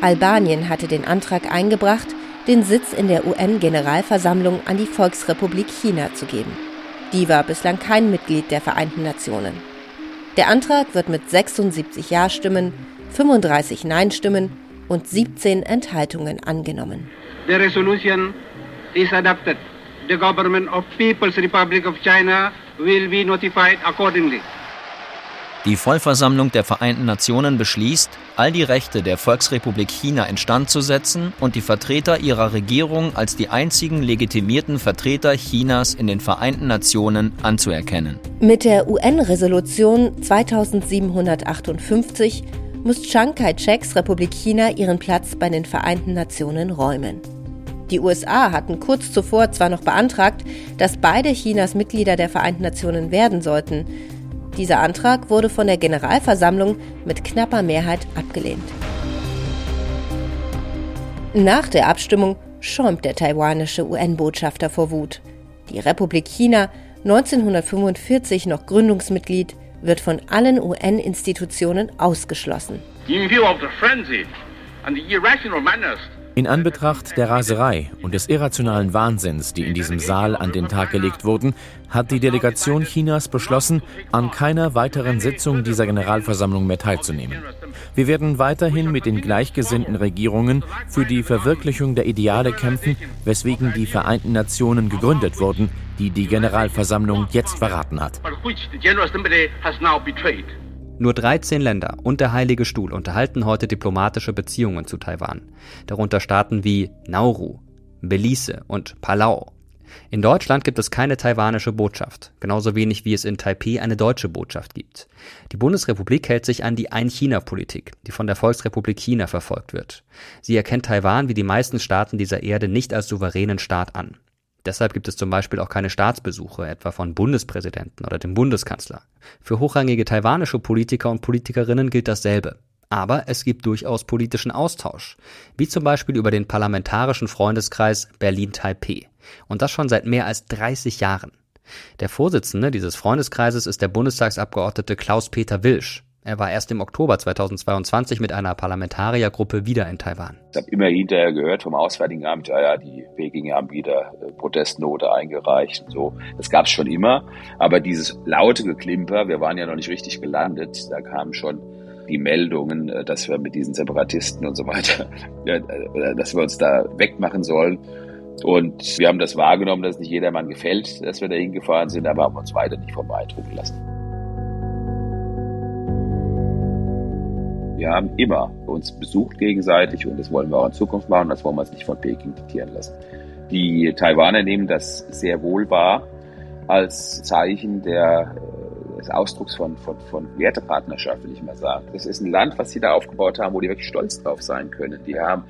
Albanien hatte den Antrag eingebracht, den Sitz in der UN-Generalversammlung an die Volksrepublik China zu geben. Die war bislang kein Mitglied der Vereinten Nationen. Der Antrag wird mit 76 Ja-Stimmen, 35 Nein-Stimmen und 17 Enthaltungen angenommen. The resolution is adopted. The government of People's Republic of China will be notified accordingly. Die Vollversammlung der Vereinten Nationen beschließt, all die Rechte der Volksrepublik China instand zu setzen und die Vertreter ihrer Regierung als die einzigen legitimierten Vertreter Chinas in den Vereinten Nationen anzuerkennen. Mit der UN-Resolution 2758 muss Chiang Kai-sheks Republik China ihren Platz bei den Vereinten Nationen räumen. Die USA hatten kurz zuvor zwar noch beantragt, dass beide Chinas Mitglieder der Vereinten Nationen werden sollten, dieser Antrag wurde von der Generalversammlung mit knapper Mehrheit abgelehnt. Nach der Abstimmung schäumt der taiwanische UN-Botschafter vor Wut. Die Republik China, 1945 noch Gründungsmitglied, wird von allen UN-Institutionen ausgeschlossen. In view of the frenzy and the irrational manners in Anbetracht der Raserei und des irrationalen Wahnsinns, die in diesem Saal an den Tag gelegt wurden, hat die Delegation Chinas beschlossen, an keiner weiteren Sitzung dieser Generalversammlung mehr teilzunehmen. Wir werden weiterhin mit den gleichgesinnten Regierungen für die Verwirklichung der Ideale kämpfen, weswegen die Vereinten Nationen gegründet wurden, die die Generalversammlung jetzt verraten hat. Nur 13 Länder und der Heilige Stuhl unterhalten heute diplomatische Beziehungen zu Taiwan, darunter Staaten wie Nauru, Belize und Palau. In Deutschland gibt es keine taiwanische Botschaft, genauso wenig wie es in Taipeh eine deutsche Botschaft gibt. Die Bundesrepublik hält sich an die Ein-China-Politik, die von der Volksrepublik China verfolgt wird. Sie erkennt Taiwan wie die meisten Staaten dieser Erde nicht als souveränen Staat an. Deshalb gibt es zum Beispiel auch keine Staatsbesuche, etwa von Bundespräsidenten oder dem Bundeskanzler. Für hochrangige taiwanische Politiker und Politikerinnen gilt dasselbe. Aber es gibt durchaus politischen Austausch, wie zum Beispiel über den parlamentarischen Freundeskreis Berlin-Taipeh. Und das schon seit mehr als 30 Jahren. Der Vorsitzende dieses Freundeskreises ist der Bundestagsabgeordnete Klaus-Peter Wilsch. Er war erst im Oktober 2022 mit einer Parlamentariergruppe wieder in Taiwan. Ich habe immer hinterher gehört vom Auswärtigen Amt, ja, ja, die Pekinger haben wieder äh, Protestnote eingereicht und so. Das gab es schon immer. Aber dieses laute Geklimper, wir waren ja noch nicht richtig gelandet, da kamen schon die Meldungen, äh, dass wir mit diesen Separatisten und so weiter, äh, dass wir uns da wegmachen sollen. Und wir haben das wahrgenommen, dass nicht jedermann gefällt, dass wir da hingefahren sind, aber haben uns weiter nicht vom lassen. Wir haben immer uns besucht gegenseitig und das wollen wir auch in Zukunft machen. Das wollen wir uns nicht von Peking diktieren lassen. Die Taiwaner nehmen das sehr wohl wahr als Zeichen der, äh, des Ausdrucks von, von, von Wertepartnerschaft, will ich mal sagen. Das ist ein Land, was sie da aufgebaut haben, wo die wirklich stolz drauf sein können. Die haben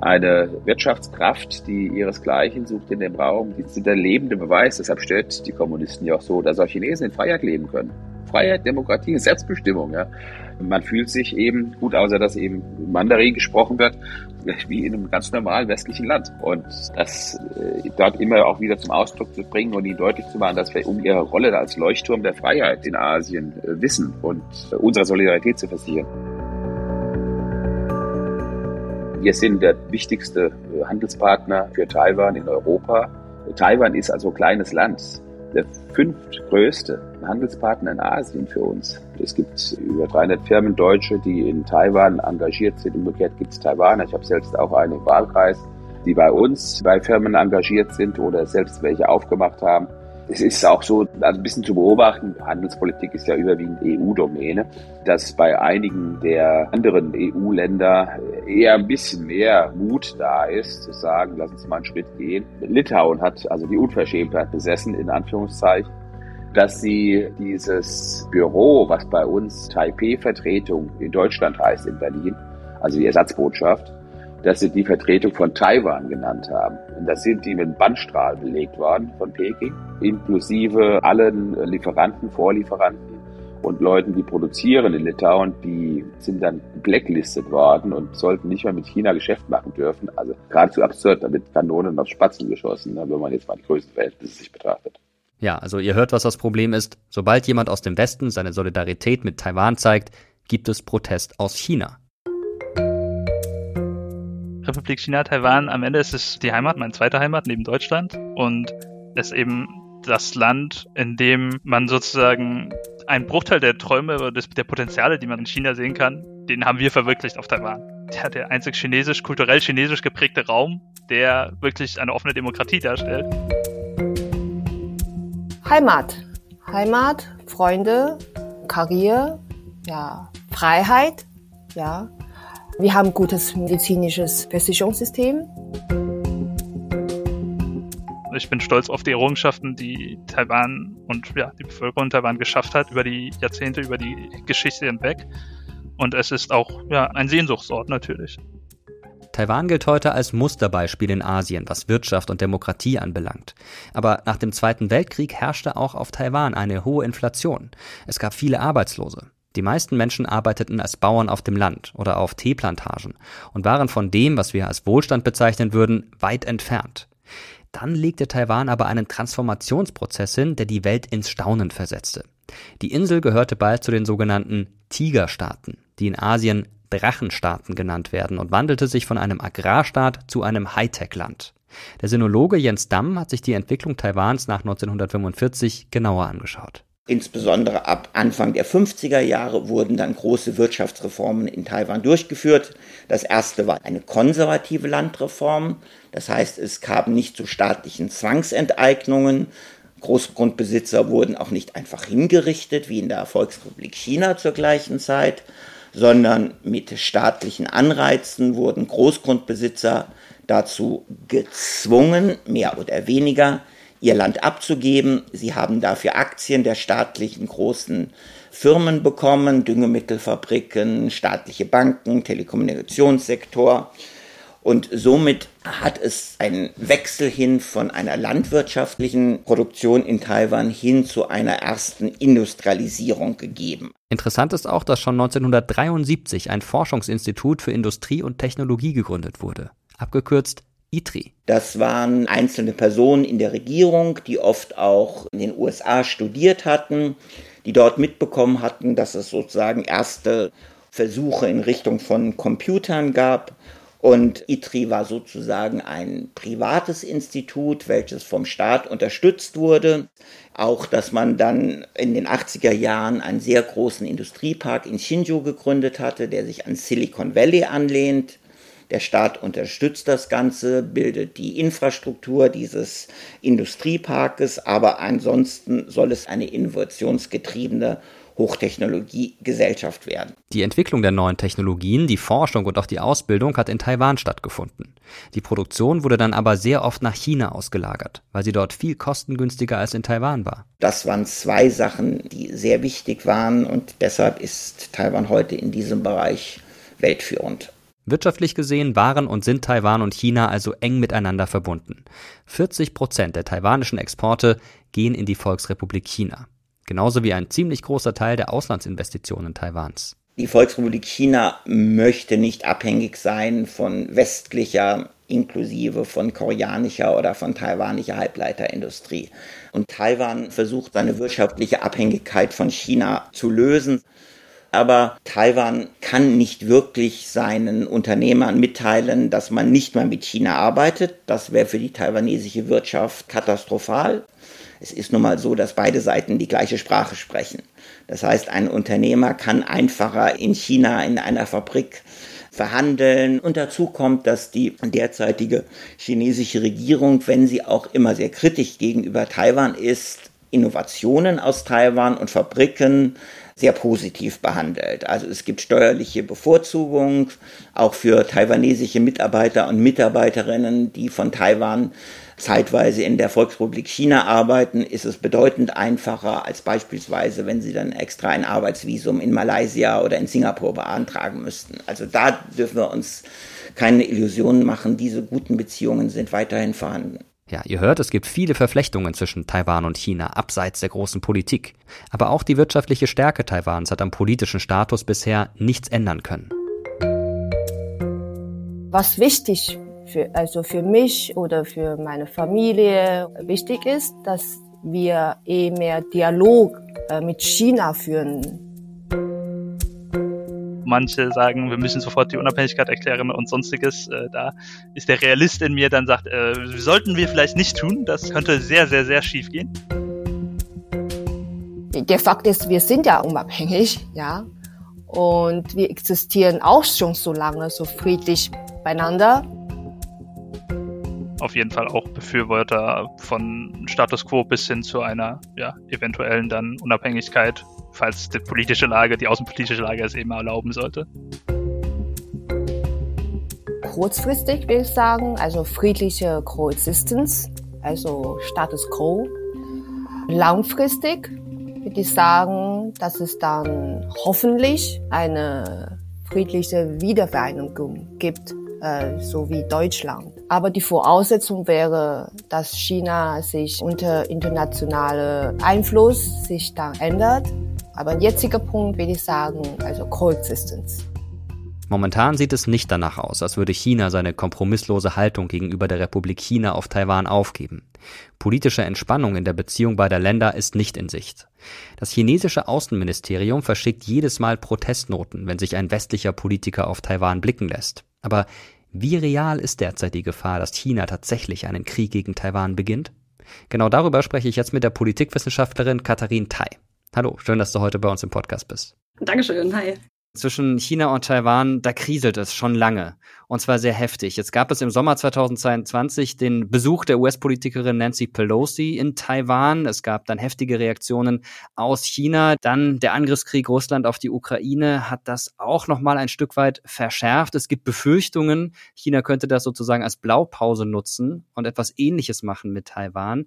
eine Wirtschaftskraft, die ihresgleichen sucht in dem Raum. Die sind der lebende Beweis. Deshalb stellt die Kommunisten ja auch so, dass auch Chinesen in Freiheit leben können. Freiheit, Demokratie, Selbstbestimmung. Ja. Man fühlt sich eben, gut, außer dass eben Mandarin gesprochen wird, wie in einem ganz normalen westlichen Land. Und das äh, dort immer auch wieder zum Ausdruck zu bringen und ihnen deutlich zu machen, dass wir um ihre Rolle als Leuchtturm der Freiheit in Asien äh, wissen und äh, unsere Solidarität zu versichern. Wir sind der wichtigste äh, Handelspartner für Taiwan in Europa. Taiwan ist also ein kleines Land der fünftgrößte Handelspartner in Asien für uns. Es gibt über 300 Firmen Deutsche, die in Taiwan engagiert sind. Umgekehrt gibt es Taiwaner. Ich habe selbst auch einen Wahlkreis, die bei uns bei Firmen engagiert sind oder selbst welche aufgemacht haben. Es ist auch so, also ein bisschen zu beobachten, Handelspolitik ist ja überwiegend EU-Domäne, dass bei einigen der anderen EU-Länder eher ein bisschen mehr Mut da ist, zu sagen, lass uns mal einen Schritt gehen. Litauen hat also die Unverschämtheit besessen, in Anführungszeichen, dass sie dieses Büro, was bei uns Taipei-Vertretung in Deutschland heißt, in Berlin, also die Ersatzbotschaft, dass sie die Vertretung von Taiwan genannt haben. Und da sind die mit Bandstrahl belegt worden von Peking, inklusive allen Lieferanten, Vorlieferanten und Leuten, die produzieren in Litauen, die sind dann blacklistet worden und sollten nicht mehr mit China Geschäft machen dürfen. Also geradezu absurd, damit Kanonen auf Spatzen geschossen, ne, wenn man jetzt mal die größten Verhältnisse sich betrachtet. Ja, also ihr hört, was das Problem ist. Sobald jemand aus dem Westen seine Solidarität mit Taiwan zeigt, gibt es Protest aus China. Republik China, Taiwan, am Ende ist es die Heimat, meine zweite Heimat neben Deutschland und es ist eben das Land, in dem man sozusagen einen Bruchteil der Träume oder der Potenziale, die man in China sehen kann, den haben wir verwirklicht auf Taiwan. Der, der einzig chinesisch, kulturell chinesisch geprägte Raum, der wirklich eine offene Demokratie darstellt. Heimat. Heimat, Freunde, Karriere, ja, Freiheit, ja, wir haben gutes medizinisches Versicherungssystem. Ich bin stolz auf die Errungenschaften, die Taiwan und ja, die Bevölkerung Taiwan geschafft hat über die Jahrzehnte, über die Geschichte hinweg. Und es ist auch ja, ein Sehnsuchtsort natürlich. Taiwan gilt heute als Musterbeispiel in Asien, was Wirtschaft und Demokratie anbelangt. Aber nach dem Zweiten Weltkrieg herrschte auch auf Taiwan eine hohe Inflation. Es gab viele Arbeitslose. Die meisten Menschen arbeiteten als Bauern auf dem Land oder auf Teeplantagen und waren von dem, was wir als Wohlstand bezeichnen würden, weit entfernt. Dann legte Taiwan aber einen Transformationsprozess hin, der die Welt ins Staunen versetzte. Die Insel gehörte bald zu den sogenannten Tigerstaaten, die in Asien Drachenstaaten genannt werden und wandelte sich von einem Agrarstaat zu einem Hightech-Land. Der Sinologe Jens Damm hat sich die Entwicklung Taiwans nach 1945 genauer angeschaut. Insbesondere ab Anfang der 50er Jahre wurden dann große Wirtschaftsreformen in Taiwan durchgeführt. Das erste war eine konservative Landreform. Das heißt, es kam nicht zu staatlichen Zwangsenteignungen. Großgrundbesitzer wurden auch nicht einfach hingerichtet, wie in der Volksrepublik China zur gleichen Zeit, sondern mit staatlichen Anreizen wurden Großgrundbesitzer dazu gezwungen, mehr oder weniger ihr Land abzugeben. Sie haben dafür Aktien der staatlichen großen Firmen bekommen, Düngemittelfabriken, staatliche Banken, Telekommunikationssektor. Und somit hat es einen Wechsel hin von einer landwirtschaftlichen Produktion in Taiwan hin zu einer ersten Industrialisierung gegeben. Interessant ist auch, dass schon 1973 ein Forschungsinstitut für Industrie und Technologie gegründet wurde, abgekürzt ITRI. Das waren einzelne Personen in der Regierung, die oft auch in den USA studiert hatten, die dort mitbekommen hatten, dass es sozusagen erste Versuche in Richtung von Computern gab. Und ITRI war sozusagen ein privates Institut, welches vom Staat unterstützt wurde. Auch, dass man dann in den 80er Jahren einen sehr großen Industriepark in Shinju gegründet hatte, der sich an Silicon Valley anlehnt. Der Staat unterstützt das Ganze, bildet die Infrastruktur dieses Industrieparkes, aber ansonsten soll es eine innovationsgetriebene Hochtechnologiegesellschaft werden. Die Entwicklung der neuen Technologien, die Forschung und auch die Ausbildung hat in Taiwan stattgefunden. Die Produktion wurde dann aber sehr oft nach China ausgelagert, weil sie dort viel kostengünstiger als in Taiwan war. Das waren zwei Sachen, die sehr wichtig waren und deshalb ist Taiwan heute in diesem Bereich weltführend. Wirtschaftlich gesehen waren und sind Taiwan und China also eng miteinander verbunden. 40 Prozent der taiwanischen Exporte gehen in die Volksrepublik China. Genauso wie ein ziemlich großer Teil der Auslandsinvestitionen Taiwans. Die Volksrepublik China möchte nicht abhängig sein von westlicher, inklusive von koreanischer oder von taiwanischer Halbleiterindustrie. Und Taiwan versucht seine wirtschaftliche Abhängigkeit von China zu lösen aber Taiwan kann nicht wirklich seinen Unternehmern mitteilen, dass man nicht mehr mit China arbeitet. Das wäre für die taiwanesische Wirtschaft katastrophal. Es ist nun mal so, dass beide Seiten die gleiche Sprache sprechen. Das heißt, ein Unternehmer kann einfacher in China in einer Fabrik verhandeln. Und dazu kommt, dass die derzeitige chinesische Regierung, wenn sie auch immer sehr kritisch gegenüber Taiwan ist, Innovationen aus Taiwan und Fabriken sehr positiv behandelt. Also es gibt steuerliche Bevorzugung, auch für taiwanesische Mitarbeiter und Mitarbeiterinnen, die von Taiwan zeitweise in der Volksrepublik China arbeiten, ist es bedeutend einfacher als beispielsweise, wenn sie dann extra ein Arbeitsvisum in Malaysia oder in Singapur beantragen müssten. Also da dürfen wir uns keine Illusionen machen. Diese guten Beziehungen sind weiterhin vorhanden. Ja, ihr hört, es gibt viele Verflechtungen zwischen Taiwan und China, abseits der großen Politik. Aber auch die wirtschaftliche Stärke Taiwans hat am politischen Status bisher nichts ändern können. Was wichtig für, also für mich oder für meine Familie wichtig ist, dass wir eh mehr Dialog äh, mit China führen manche sagen, wir müssen sofort die Unabhängigkeit erklären und sonstiges. Äh, da ist der Realist in mir dann sagt, äh, sollten wir vielleicht nicht tun. Das könnte sehr, sehr, sehr schief gehen. Der Fakt ist, wir sind ja unabhängig, ja. Und wir existieren auch schon so lange so friedlich beieinander. Auf jeden Fall auch Befürworter von Status quo bis hin zu einer ja, eventuellen dann Unabhängigkeit falls die politische Lage, die außenpolitische Lage es eben erlauben sollte? Kurzfristig will ich sagen, also friedliche Coexistence, also Status quo. Langfristig würde ich sagen, dass es dann hoffentlich eine friedliche Wiedervereinigung gibt, äh, so wie Deutschland. Aber die Voraussetzung wäre, dass China sich unter internationale Einfluss sich dann ändert aber jetziger Punkt würde ich sagen, also Coexistence. Momentan sieht es nicht danach aus, als würde China seine kompromisslose Haltung gegenüber der Republik China auf Taiwan aufgeben. Politische Entspannung in der Beziehung beider Länder ist nicht in Sicht. Das chinesische Außenministerium verschickt jedes Mal Protestnoten, wenn sich ein westlicher Politiker auf Taiwan blicken lässt. Aber wie real ist derzeit die Gefahr, dass China tatsächlich einen Krieg gegen Taiwan beginnt? Genau darüber spreche ich jetzt mit der Politikwissenschaftlerin Katharin Tai. Hallo, schön, dass du heute bei uns im Podcast bist. Dankeschön, hi. Zwischen China und Taiwan, da kriselt es schon lange. Und zwar sehr heftig. Jetzt gab es im Sommer 2022 den Besuch der US-Politikerin Nancy Pelosi in Taiwan. Es gab dann heftige Reaktionen aus China. Dann der Angriffskrieg Russland auf die Ukraine hat das auch nochmal ein Stück weit verschärft. Es gibt Befürchtungen, China könnte das sozusagen als Blaupause nutzen und etwas Ähnliches machen mit Taiwan.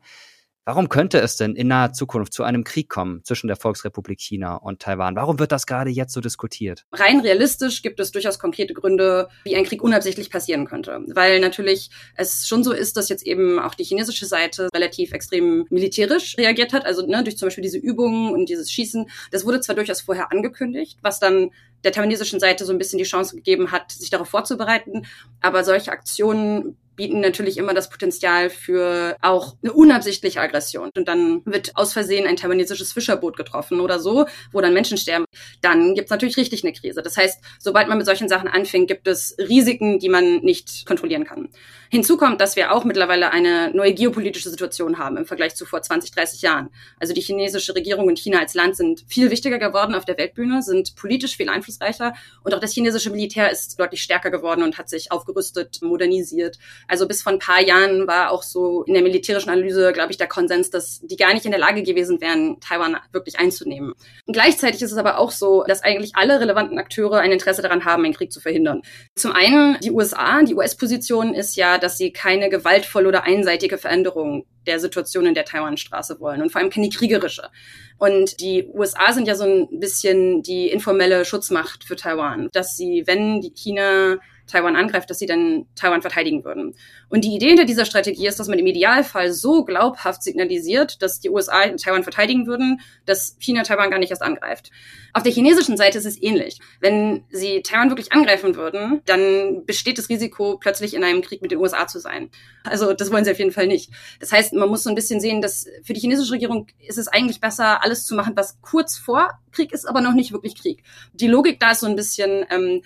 Warum könnte es denn in naher Zukunft zu einem Krieg kommen zwischen der Volksrepublik China und Taiwan? Warum wird das gerade jetzt so diskutiert? Rein realistisch gibt es durchaus konkrete Gründe, wie ein Krieg unabsichtlich passieren könnte. Weil natürlich es schon so ist, dass jetzt eben auch die chinesische Seite relativ extrem militärisch reagiert hat. Also ne, durch zum Beispiel diese Übungen und dieses Schießen. Das wurde zwar durchaus vorher angekündigt, was dann der taiwanesischen Seite so ein bisschen die Chance gegeben hat, sich darauf vorzubereiten. Aber solche Aktionen bieten natürlich immer das Potenzial für auch eine unabsichtliche Aggression. Und dann wird aus Versehen ein taiwanesisches Fischerboot getroffen oder so, wo dann Menschen sterben. Dann gibt es natürlich richtig eine Krise. Das heißt, sobald man mit solchen Sachen anfängt, gibt es Risiken, die man nicht kontrollieren kann. Hinzu kommt, dass wir auch mittlerweile eine neue geopolitische Situation haben im Vergleich zu vor 20, 30 Jahren. Also die chinesische Regierung und China als Land sind viel wichtiger geworden auf der Weltbühne, sind politisch viel einflussreicher und auch das chinesische Militär ist deutlich stärker geworden und hat sich aufgerüstet, modernisiert. Also bis vor ein paar Jahren war auch so in der militärischen Analyse, glaube ich, der Konsens, dass die gar nicht in der Lage gewesen wären, Taiwan wirklich einzunehmen. Und gleichzeitig ist es aber auch so, dass eigentlich alle relevanten Akteure ein Interesse daran haben, einen Krieg zu verhindern. Zum einen die USA, die US-Position ist ja, dass sie keine gewaltvolle oder einseitige Veränderung der Situation in der Taiwanstraße wollen und vor allem keine kriegerische. Und die USA sind ja so ein bisschen die informelle Schutzmacht für Taiwan, dass sie, wenn die China Taiwan angreift, dass sie dann Taiwan verteidigen würden. Und die Idee hinter dieser Strategie ist, dass man im Idealfall so glaubhaft signalisiert, dass die USA Taiwan verteidigen würden, dass China Taiwan gar nicht erst angreift. Auf der chinesischen Seite ist es ähnlich. Wenn sie Taiwan wirklich angreifen würden, dann besteht das Risiko, plötzlich in einem Krieg mit den USA zu sein. Also das wollen sie auf jeden Fall nicht. Das heißt, man muss so ein bisschen sehen, dass für die chinesische Regierung ist es eigentlich besser, alles zu machen, was kurz vor Krieg ist, aber noch nicht wirklich Krieg. Die Logik da ist so ein bisschen, ähm,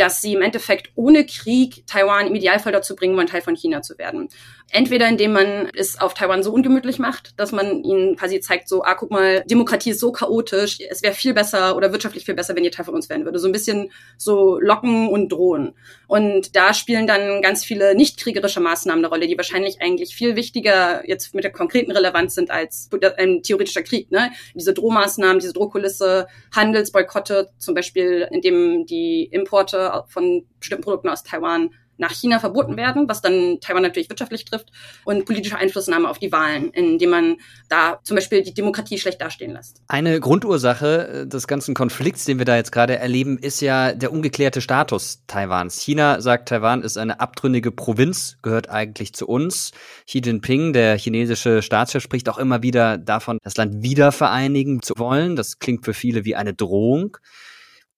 dass sie im Endeffekt ohne Krieg Taiwan im Idealfall dazu bringen wollen, Teil von China zu werden. Entweder indem man es auf Taiwan so ungemütlich macht, dass man ihnen quasi zeigt, so, ah, guck mal, Demokratie ist so chaotisch, es wäre viel besser oder wirtschaftlich viel besser, wenn ihr Teil von uns werden würde. So ein bisschen so locken und drohen. Und da spielen dann ganz viele nicht kriegerische Maßnahmen eine Rolle, die wahrscheinlich eigentlich viel wichtiger jetzt mit der konkreten Relevanz sind als ein theoretischer Krieg. Ne? Diese Drohmaßnahmen, diese Drohkulisse, Handelsboykotte, zum Beispiel, indem die Importe von bestimmten Produkten aus Taiwan nach China verboten werden, was dann Taiwan natürlich wirtschaftlich trifft, und politische Einflussnahme auf die Wahlen, indem man da zum Beispiel die Demokratie schlecht dastehen lässt. Eine Grundursache äh, des ganzen Konflikts, den wir da jetzt gerade erleben, ist ja der ungeklärte Status Taiwans. China sagt, Taiwan ist eine abtrünnige Provinz, gehört eigentlich zu uns. Xi Jinping, der chinesische Staatschef, spricht auch immer wieder davon, das Land wieder vereinigen zu wollen. Das klingt für viele wie eine Drohung.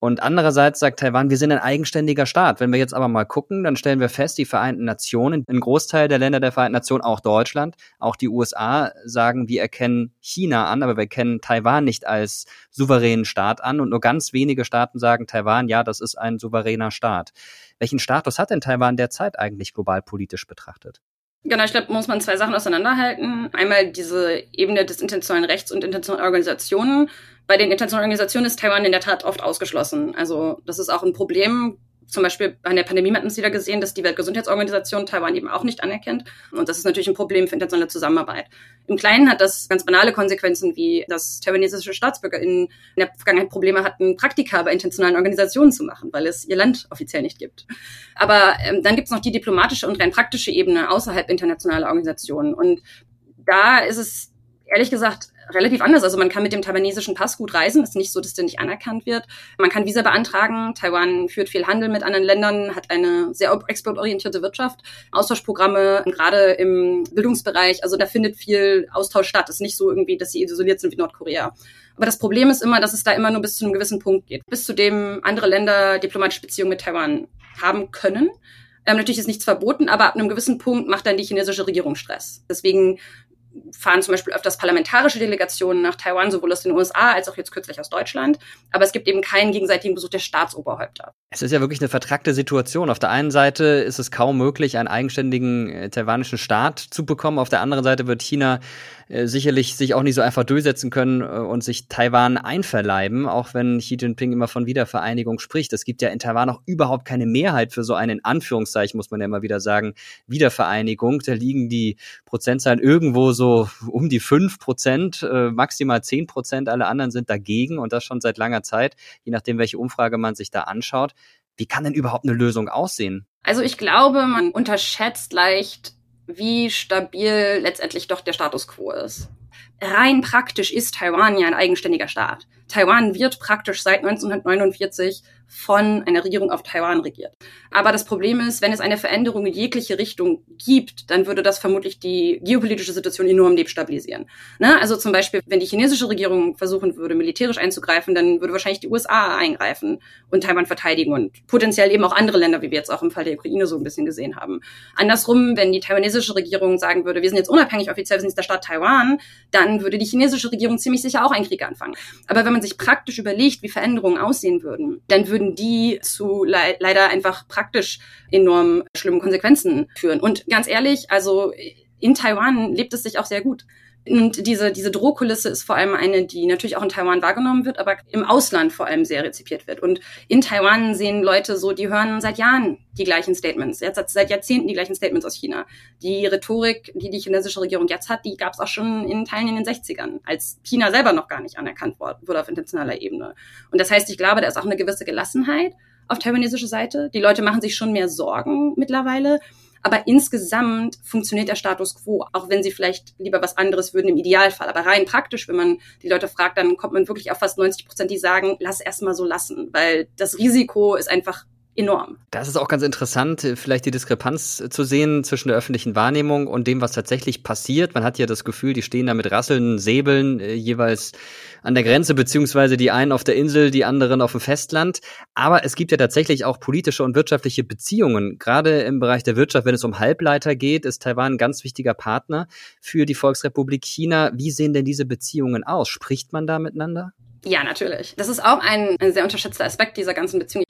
Und andererseits sagt Taiwan, wir sind ein eigenständiger Staat. Wenn wir jetzt aber mal gucken, dann stellen wir fest, die Vereinten Nationen, ein Großteil der Länder der Vereinten Nationen, auch Deutschland, auch die USA, sagen, wir erkennen China an, aber wir erkennen Taiwan nicht als souveränen Staat an. Und nur ganz wenige Staaten sagen Taiwan, ja, das ist ein souveräner Staat. Welchen Status hat denn Taiwan derzeit eigentlich global politisch betrachtet? Genau, ich glaube, muss man zwei Sachen auseinanderhalten. Einmal diese Ebene des internationalen Rechts und internationalen Organisationen. Bei den internationalen Organisationen ist Taiwan in der Tat oft ausgeschlossen. Also das ist auch ein Problem, zum Beispiel bei der Pandemie hatten Sie da gesehen, dass die Weltgesundheitsorganisation Taiwan eben auch nicht anerkennt. Und das ist natürlich ein Problem für internationale Zusammenarbeit. Im Kleinen hat das ganz banale Konsequenzen, wie dass taiwanesische Staatsbürger in der Vergangenheit Probleme hatten, Praktika bei internationalen Organisationen zu machen, weil es ihr Land offiziell nicht gibt. Aber ähm, dann gibt es noch die diplomatische und rein praktische Ebene außerhalb internationaler Organisationen. Und da ist es ehrlich gesagt relativ anders. Also man kann mit dem taiwanesischen Pass gut reisen. ist nicht so, dass der nicht anerkannt wird. Man kann Visa beantragen. Taiwan führt viel Handel mit anderen Ländern, hat eine sehr exportorientierte Wirtschaft, Austauschprogramme, gerade im Bildungsbereich. Also da findet viel Austausch statt. Es ist nicht so irgendwie, dass sie isoliert sind wie Nordkorea. Aber das Problem ist immer, dass es da immer nur bis zu einem gewissen Punkt geht. Bis zu dem andere Länder diplomatische Beziehungen mit Taiwan haben können. Ähm, natürlich ist nichts verboten, aber ab einem gewissen Punkt macht dann die chinesische Regierung Stress. Deswegen fahren zum Beispiel öfters parlamentarische Delegationen nach Taiwan, sowohl aus den USA als auch jetzt kürzlich aus Deutschland. Aber es gibt eben keinen gegenseitigen Besuch der Staatsoberhäupter. Es ist ja wirklich eine vertrackte Situation. Auf der einen Seite ist es kaum möglich, einen eigenständigen äh, taiwanischen Staat zu bekommen. Auf der anderen Seite wird China äh, sicherlich sich auch nicht so einfach durchsetzen können äh, und sich Taiwan einverleiben, auch wenn Xi Jinping immer von Wiedervereinigung spricht. Es gibt ja in Taiwan auch überhaupt keine Mehrheit für so einen, in Anführungszeichen muss man ja immer wieder sagen, Wiedervereinigung. Da liegen die Prozentzahlen irgendwo so um die fünf Prozent, äh, maximal zehn Prozent. Alle anderen sind dagegen und das schon seit langer Zeit, je nachdem, welche Umfrage man sich da anschaut. Wie kann denn überhaupt eine Lösung aussehen? Also ich glaube, man unterschätzt leicht, wie stabil letztendlich doch der Status quo ist. Rein praktisch ist Taiwan ja ein eigenständiger Staat. Taiwan wird praktisch seit 1949 von einer Regierung auf Taiwan regiert. Aber das Problem ist, wenn es eine Veränderung in jegliche Richtung gibt, dann würde das vermutlich die geopolitische Situation enorm destabilisieren. Ne? Also zum Beispiel, wenn die chinesische Regierung versuchen würde, militärisch einzugreifen, dann würde wahrscheinlich die USA eingreifen und Taiwan verteidigen und potenziell eben auch andere Länder, wie wir jetzt auch im Fall der Ukraine so ein bisschen gesehen haben. Andersrum, wenn die taiwanesische Regierung sagen würde, wir sind jetzt unabhängig, offiziell wir sind jetzt der Staat Taiwan, dann würde die chinesische Regierung ziemlich sicher auch einen Krieg anfangen. Aber wenn man sich praktisch überlegt, wie Veränderungen aussehen würden, dann würden die zu le leider einfach praktisch enorm schlimmen Konsequenzen führen. Und ganz ehrlich, also in Taiwan lebt es sich auch sehr gut. Und diese, diese Drohkulisse ist vor allem eine, die natürlich auch in Taiwan wahrgenommen wird, aber im Ausland vor allem sehr rezipiert wird. Und in Taiwan sehen Leute so, die hören seit Jahren die gleichen Statements, jetzt seit Jahrzehnten die gleichen Statements aus China. Die Rhetorik, die die chinesische Regierung jetzt hat, die gab es auch schon in Teilen in den 60ern, als China selber noch gar nicht anerkannt wurde auf internationaler Ebene. Und das heißt, ich glaube, da ist auch eine gewisse Gelassenheit auf taiwanesischer Seite. Die Leute machen sich schon mehr Sorgen mittlerweile. Aber insgesamt funktioniert der Status quo, auch wenn sie vielleicht lieber was anderes würden im Idealfall. Aber rein praktisch, wenn man die Leute fragt, dann kommt man wirklich auf fast 90 Prozent, die sagen, lass erst mal so lassen, weil das Risiko ist einfach enorm. Das ist auch ganz interessant, vielleicht die Diskrepanz zu sehen zwischen der öffentlichen Wahrnehmung und dem, was tatsächlich passiert. Man hat ja das Gefühl, die stehen da mit rasselnden Säbeln äh, jeweils an der Grenze, beziehungsweise die einen auf der Insel, die anderen auf dem Festland. Aber es gibt ja tatsächlich auch politische und wirtschaftliche Beziehungen. Gerade im Bereich der Wirtschaft, wenn es um Halbleiter geht, ist Taiwan ein ganz wichtiger Partner für die Volksrepublik China. Wie sehen denn diese Beziehungen aus? Spricht man da miteinander? Ja, natürlich. Das ist auch ein, ein sehr unterschätzter Aspekt dieser ganzen Beziehung.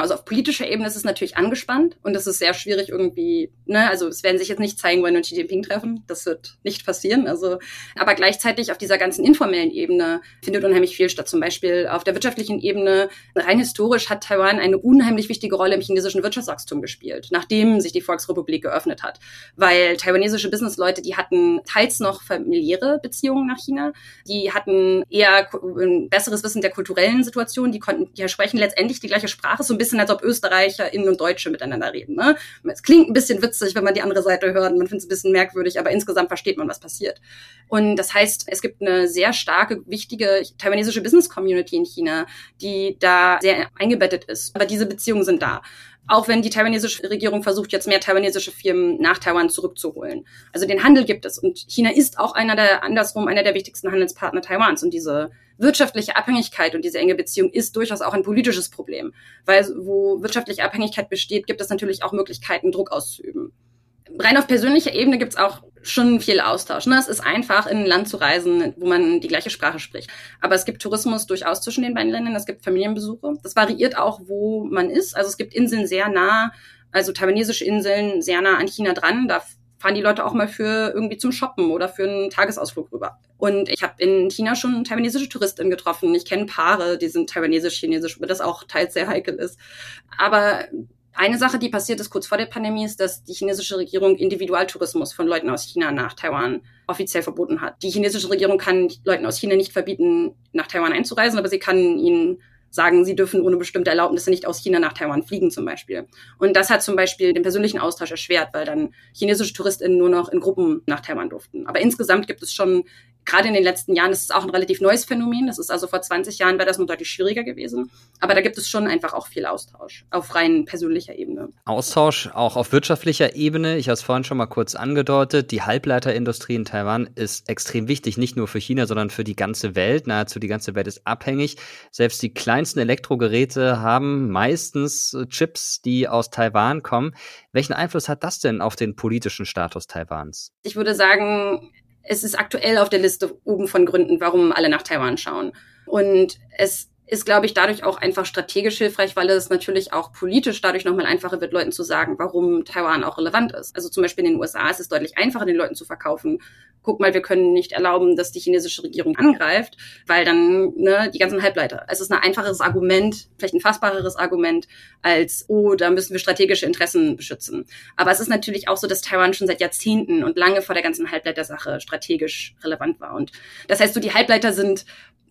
Also auf politischer Ebene ist es natürlich angespannt und es ist sehr schwierig irgendwie, ne, also es werden sich jetzt nicht zeigen wollen und Xi Jinping treffen. Das wird nicht passieren. Also, aber gleichzeitig auf dieser ganzen informellen Ebene findet unheimlich viel statt. Zum Beispiel auf der wirtschaftlichen Ebene. Rein historisch hat Taiwan eine unheimlich wichtige Rolle im chinesischen Wirtschaftswachstum gespielt, nachdem sich die Volksrepublik geöffnet hat. Weil taiwanesische Businessleute, die hatten teils noch familiäre Beziehungen nach China. Die hatten eher ein besseres Wissen der kulturellen Situation. Die konnten, die sprechen letztendlich die gleiche Sprache, so ein bisschen bisschen, als ob ÖsterreicherInnen und Deutsche miteinander reden. Ne? Es klingt ein bisschen witzig, wenn man die andere Seite hört. Man findet es ein bisschen merkwürdig, aber insgesamt versteht man, was passiert. Und das heißt, es gibt eine sehr starke, wichtige taiwanesische Business-Community in China, die da sehr eingebettet ist. Aber diese Beziehungen sind da auch wenn die taiwanesische Regierung versucht, jetzt mehr taiwanesische Firmen nach Taiwan zurückzuholen. Also den Handel gibt es und China ist auch einer der, andersrum, einer der wichtigsten Handelspartner Taiwans und diese wirtschaftliche Abhängigkeit und diese enge Beziehung ist durchaus auch ein politisches Problem, weil wo wirtschaftliche Abhängigkeit besteht, gibt es natürlich auch Möglichkeiten, Druck auszuüben. Rein auf persönlicher Ebene gibt es auch schon viel Austausch. Ne? Es ist einfach, in ein Land zu reisen, wo man die gleiche Sprache spricht. Aber es gibt Tourismus durchaus zwischen den beiden Ländern. Es gibt Familienbesuche. Das variiert auch, wo man ist. Also es gibt Inseln sehr nah, also taiwanesische Inseln sehr nah an China dran. Da fahren die Leute auch mal für irgendwie zum Shoppen oder für einen Tagesausflug rüber. Und ich habe in China schon taiwanesische Touristinnen getroffen. Ich kenne Paare, die sind taiwanesisch-chinesisch, aber das auch teils sehr heikel ist. Aber eine Sache, die passiert ist kurz vor der Pandemie, ist, dass die chinesische Regierung Individualtourismus von Leuten aus China nach Taiwan offiziell verboten hat. Die chinesische Regierung kann Leuten aus China nicht verbieten, nach Taiwan einzureisen, aber sie kann ihnen sagen, sie dürfen ohne bestimmte Erlaubnisse nicht aus China nach Taiwan fliegen zum Beispiel. Und das hat zum Beispiel den persönlichen Austausch erschwert, weil dann chinesische TouristInnen nur noch in Gruppen nach Taiwan durften. Aber insgesamt gibt es schon gerade in den letzten Jahren, das ist auch ein relativ neues Phänomen. Das ist also vor 20 Jahren wäre das noch deutlich schwieriger gewesen. Aber da gibt es schon einfach auch viel Austausch auf rein persönlicher Ebene. Austausch auch auf wirtschaftlicher Ebene. Ich habe es vorhin schon mal kurz angedeutet. Die Halbleiterindustrie in Taiwan ist extrem wichtig, nicht nur für China, sondern für die ganze Welt. Nahezu die ganze Welt ist abhängig. Selbst die kleinsten Elektrogeräte haben meistens äh, Chips, die aus Taiwan kommen. Welchen Einfluss hat das denn auf den politischen Status Taiwans? Ich würde sagen, es ist aktuell auf der Liste oben von Gründen, warum alle nach Taiwan schauen. Und es ist, glaube ich, dadurch auch einfach strategisch hilfreich, weil es natürlich auch politisch dadurch nochmal einfacher wird, Leuten zu sagen, warum Taiwan auch relevant ist. Also zum Beispiel in den USA ist es deutlich einfacher, den Leuten zu verkaufen. Guck mal, wir können nicht erlauben, dass die chinesische Regierung angreift, weil dann ne, die ganzen Halbleiter. Es ist ein einfacheres Argument, vielleicht ein fassbareres Argument, als, oh, da müssen wir strategische Interessen beschützen. Aber es ist natürlich auch so, dass Taiwan schon seit Jahrzehnten und lange vor der ganzen Halbleitersache strategisch relevant war. Und das heißt, so die Halbleiter sind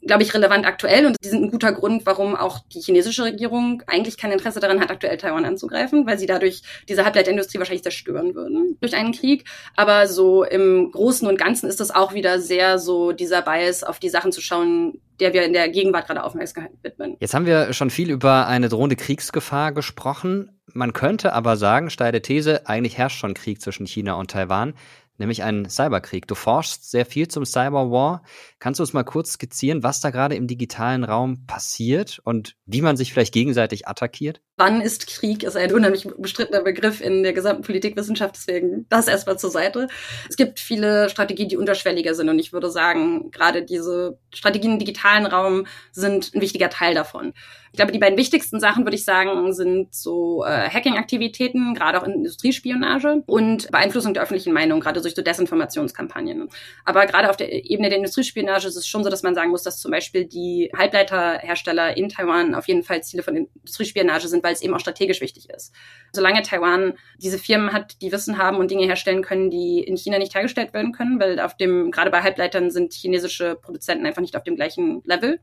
glaube ich, relevant aktuell und die sind ein guter Grund, warum auch die chinesische Regierung eigentlich kein Interesse daran hat, aktuell Taiwan anzugreifen, weil sie dadurch diese Halbleiterindustrie wahrscheinlich zerstören würden durch einen Krieg. Aber so im Großen und Ganzen ist das auch wieder sehr so dieser Bias, auf die Sachen zu schauen, der wir in der Gegenwart gerade Aufmerksamkeit widmen. Jetzt haben wir schon viel über eine drohende Kriegsgefahr gesprochen. Man könnte aber sagen, steile These, eigentlich herrscht schon Krieg zwischen China und Taiwan nämlich einen Cyberkrieg. Du forschst sehr viel zum Cyberwar. Kannst du uns mal kurz skizzieren, was da gerade im digitalen Raum passiert und wie man sich vielleicht gegenseitig attackiert? Wann ist Krieg? Ist ein unheimlich bestrittener Begriff in der gesamten Politikwissenschaft, deswegen das erstmal zur Seite. Es gibt viele Strategien, die unterschwelliger sind und ich würde sagen, gerade diese Strategien im digitalen Raum sind ein wichtiger Teil davon. Ich glaube, die beiden wichtigsten Sachen, würde ich sagen, sind so äh, Hacking-Aktivitäten, gerade auch in Industriespionage und Beeinflussung der öffentlichen Meinung, gerade durch so Desinformationskampagnen. Aber gerade auf der Ebene der Industriespionage ist es schon so, dass man sagen muss, dass zum Beispiel die Halbleiterhersteller in Taiwan auf jeden Fall Ziele von Industriespionage sind, weil es eben auch strategisch wichtig ist. Solange Taiwan diese Firmen hat, die Wissen haben und Dinge herstellen können, die in China nicht hergestellt werden können, weil auf dem, gerade bei Halbleitern sind chinesische Produzenten einfach nicht auf dem gleichen Level,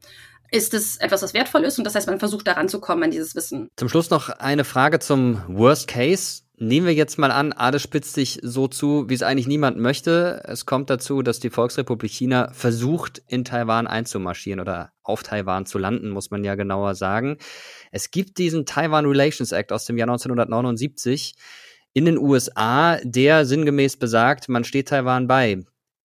ist es etwas, was wertvoll ist und das heißt, man versucht daran zu kommen an dieses Wissen. Zum Schluss noch eine Frage zum Worst Case. Nehmen wir jetzt mal an, alles spitzt sich so zu, wie es eigentlich niemand möchte. Es kommt dazu, dass die Volksrepublik China versucht, in Taiwan einzumarschieren oder auf Taiwan zu landen, muss man ja genauer sagen. Es gibt diesen Taiwan Relations Act aus dem Jahr 1979 in den USA, der sinngemäß besagt, man steht Taiwan bei.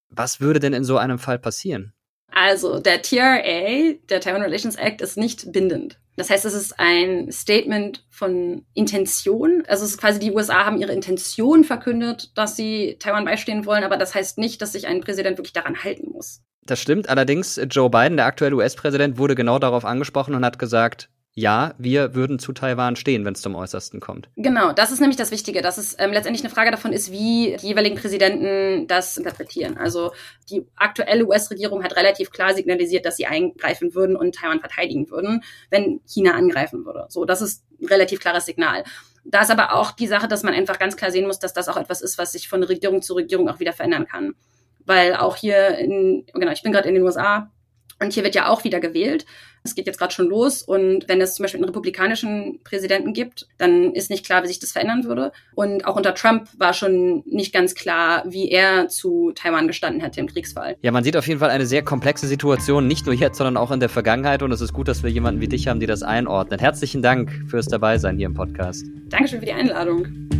Was würde denn in so einem Fall passieren? Also der TRA, der Taiwan Relations Act, ist nicht bindend. Das heißt, es ist ein Statement von Intention. Also es ist quasi, die USA haben ihre Intention verkündet, dass sie Taiwan beistehen wollen, aber das heißt nicht, dass sich ein Präsident wirklich daran halten muss. Das stimmt. Allerdings, Joe Biden, der aktuelle US-Präsident, wurde genau darauf angesprochen und hat gesagt, ja, wir würden zu Taiwan stehen, wenn es zum Äußersten kommt. Genau, das ist nämlich das Wichtige, dass es ähm, letztendlich eine Frage davon ist, wie die jeweiligen Präsidenten das interpretieren. Also die aktuelle US-Regierung hat relativ klar signalisiert, dass sie eingreifen würden und Taiwan verteidigen würden, wenn China angreifen würde. So, das ist ein relativ klares Signal. Da ist aber auch die Sache, dass man einfach ganz klar sehen muss, dass das auch etwas ist, was sich von Regierung zu Regierung auch wieder verändern kann. Weil auch hier in, genau, ich bin gerade in den USA und hier wird ja auch wieder gewählt. Es geht jetzt gerade schon los. Und wenn es zum Beispiel einen republikanischen Präsidenten gibt, dann ist nicht klar, wie sich das verändern würde. Und auch unter Trump war schon nicht ganz klar, wie er zu Taiwan gestanden hätte im Kriegsfall. Ja, man sieht auf jeden Fall eine sehr komplexe Situation, nicht nur jetzt, sondern auch in der Vergangenheit. Und es ist gut, dass wir jemanden wie dich haben, die das einordnet. Herzlichen Dank fürs Dabeisein hier im Podcast. Dankeschön für die Einladung.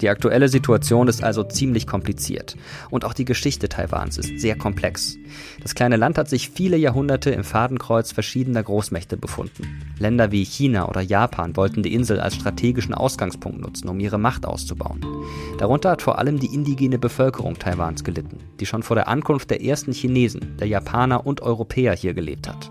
Die aktuelle Situation ist also ziemlich kompliziert. Und auch die Geschichte Taiwans ist sehr komplex. Das kleine Land hat sich viele Jahrhunderte im Fadenkreuz verschiedener Großmächte befunden. Länder wie China oder Japan wollten die Insel als strategischen Ausgangspunkt nutzen, um ihre Macht auszubauen. Darunter hat vor allem die indigene Bevölkerung Taiwans gelitten, die schon vor der Ankunft der ersten Chinesen, der Japaner und Europäer hier gelebt hat.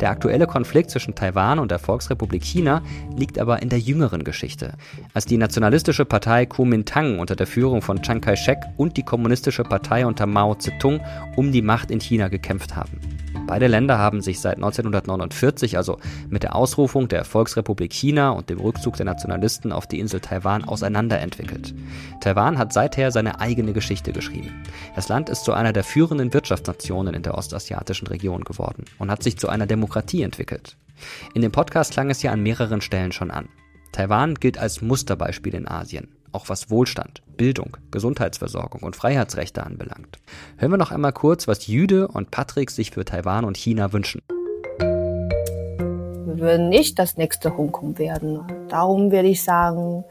Der aktuelle Konflikt zwischen Taiwan und der Volksrepublik China liegt aber in der jüngeren Geschichte, als die nationalistische Partei Kuomintang unter der Führung von Chiang Kai-shek und die kommunistische Partei unter Mao Zedong um die Macht in China gekämpft haben. Beide Länder haben sich seit 1949, also mit der Ausrufung der Volksrepublik China und dem Rückzug der Nationalisten auf die Insel Taiwan auseinanderentwickelt. Taiwan hat seither seine eigene Geschichte geschrieben. Das Land ist zu einer der führenden Wirtschaftsnationen in der ostasiatischen Region geworden und hat sich zu einer Demokratie entwickelt. In dem Podcast klang es ja an mehreren Stellen schon an. Taiwan gilt als Musterbeispiel in Asien auch was Wohlstand, Bildung, Gesundheitsversorgung und Freiheitsrechte anbelangt. Hören wir noch einmal kurz, was Jüde und Patrick sich für Taiwan und China wünschen. Wir würden nicht das nächste Hongkong werden. Darum würde ich sagen,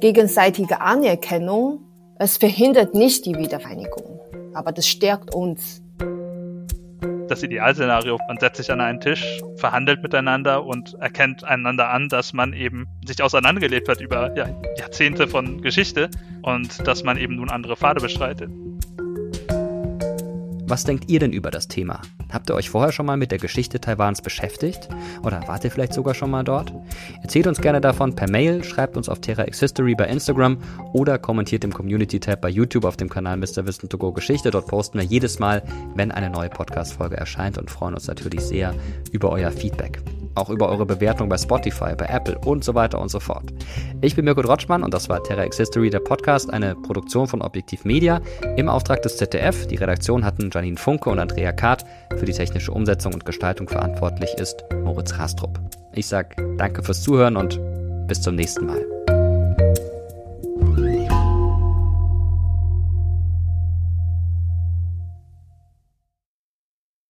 gegenseitige Anerkennung, es verhindert nicht die Wiedervereinigung, aber das stärkt uns das Idealszenario. Man setzt sich an einen Tisch, verhandelt miteinander und erkennt einander an, dass man eben sich auseinandergelebt hat über ja, Jahrzehnte von Geschichte und dass man eben nun andere Pfade bestreitet. Was denkt ihr denn über das Thema? Habt ihr euch vorher schon mal mit der Geschichte Taiwans beschäftigt? Oder wart ihr vielleicht sogar schon mal dort? Erzählt uns gerne davon per Mail, schreibt uns auf Terra X History bei Instagram oder kommentiert im Community-Tab bei YouTube auf dem Kanal Mr. Wissen to Go Geschichte. Dort posten wir jedes Mal, wenn eine neue Podcast-Folge erscheint und freuen uns natürlich sehr über euer Feedback auch über eure Bewertung bei Spotify, bei Apple und so weiter und so fort. Ich bin Mirko Drotschmann und das war Terra X History, der Podcast, eine Produktion von Objektiv Media im Auftrag des ZDF. Die Redaktion hatten Janine Funke und Andrea Kahrt. Für die technische Umsetzung und Gestaltung verantwortlich ist Moritz Hastrup. Ich sage danke fürs Zuhören und bis zum nächsten Mal.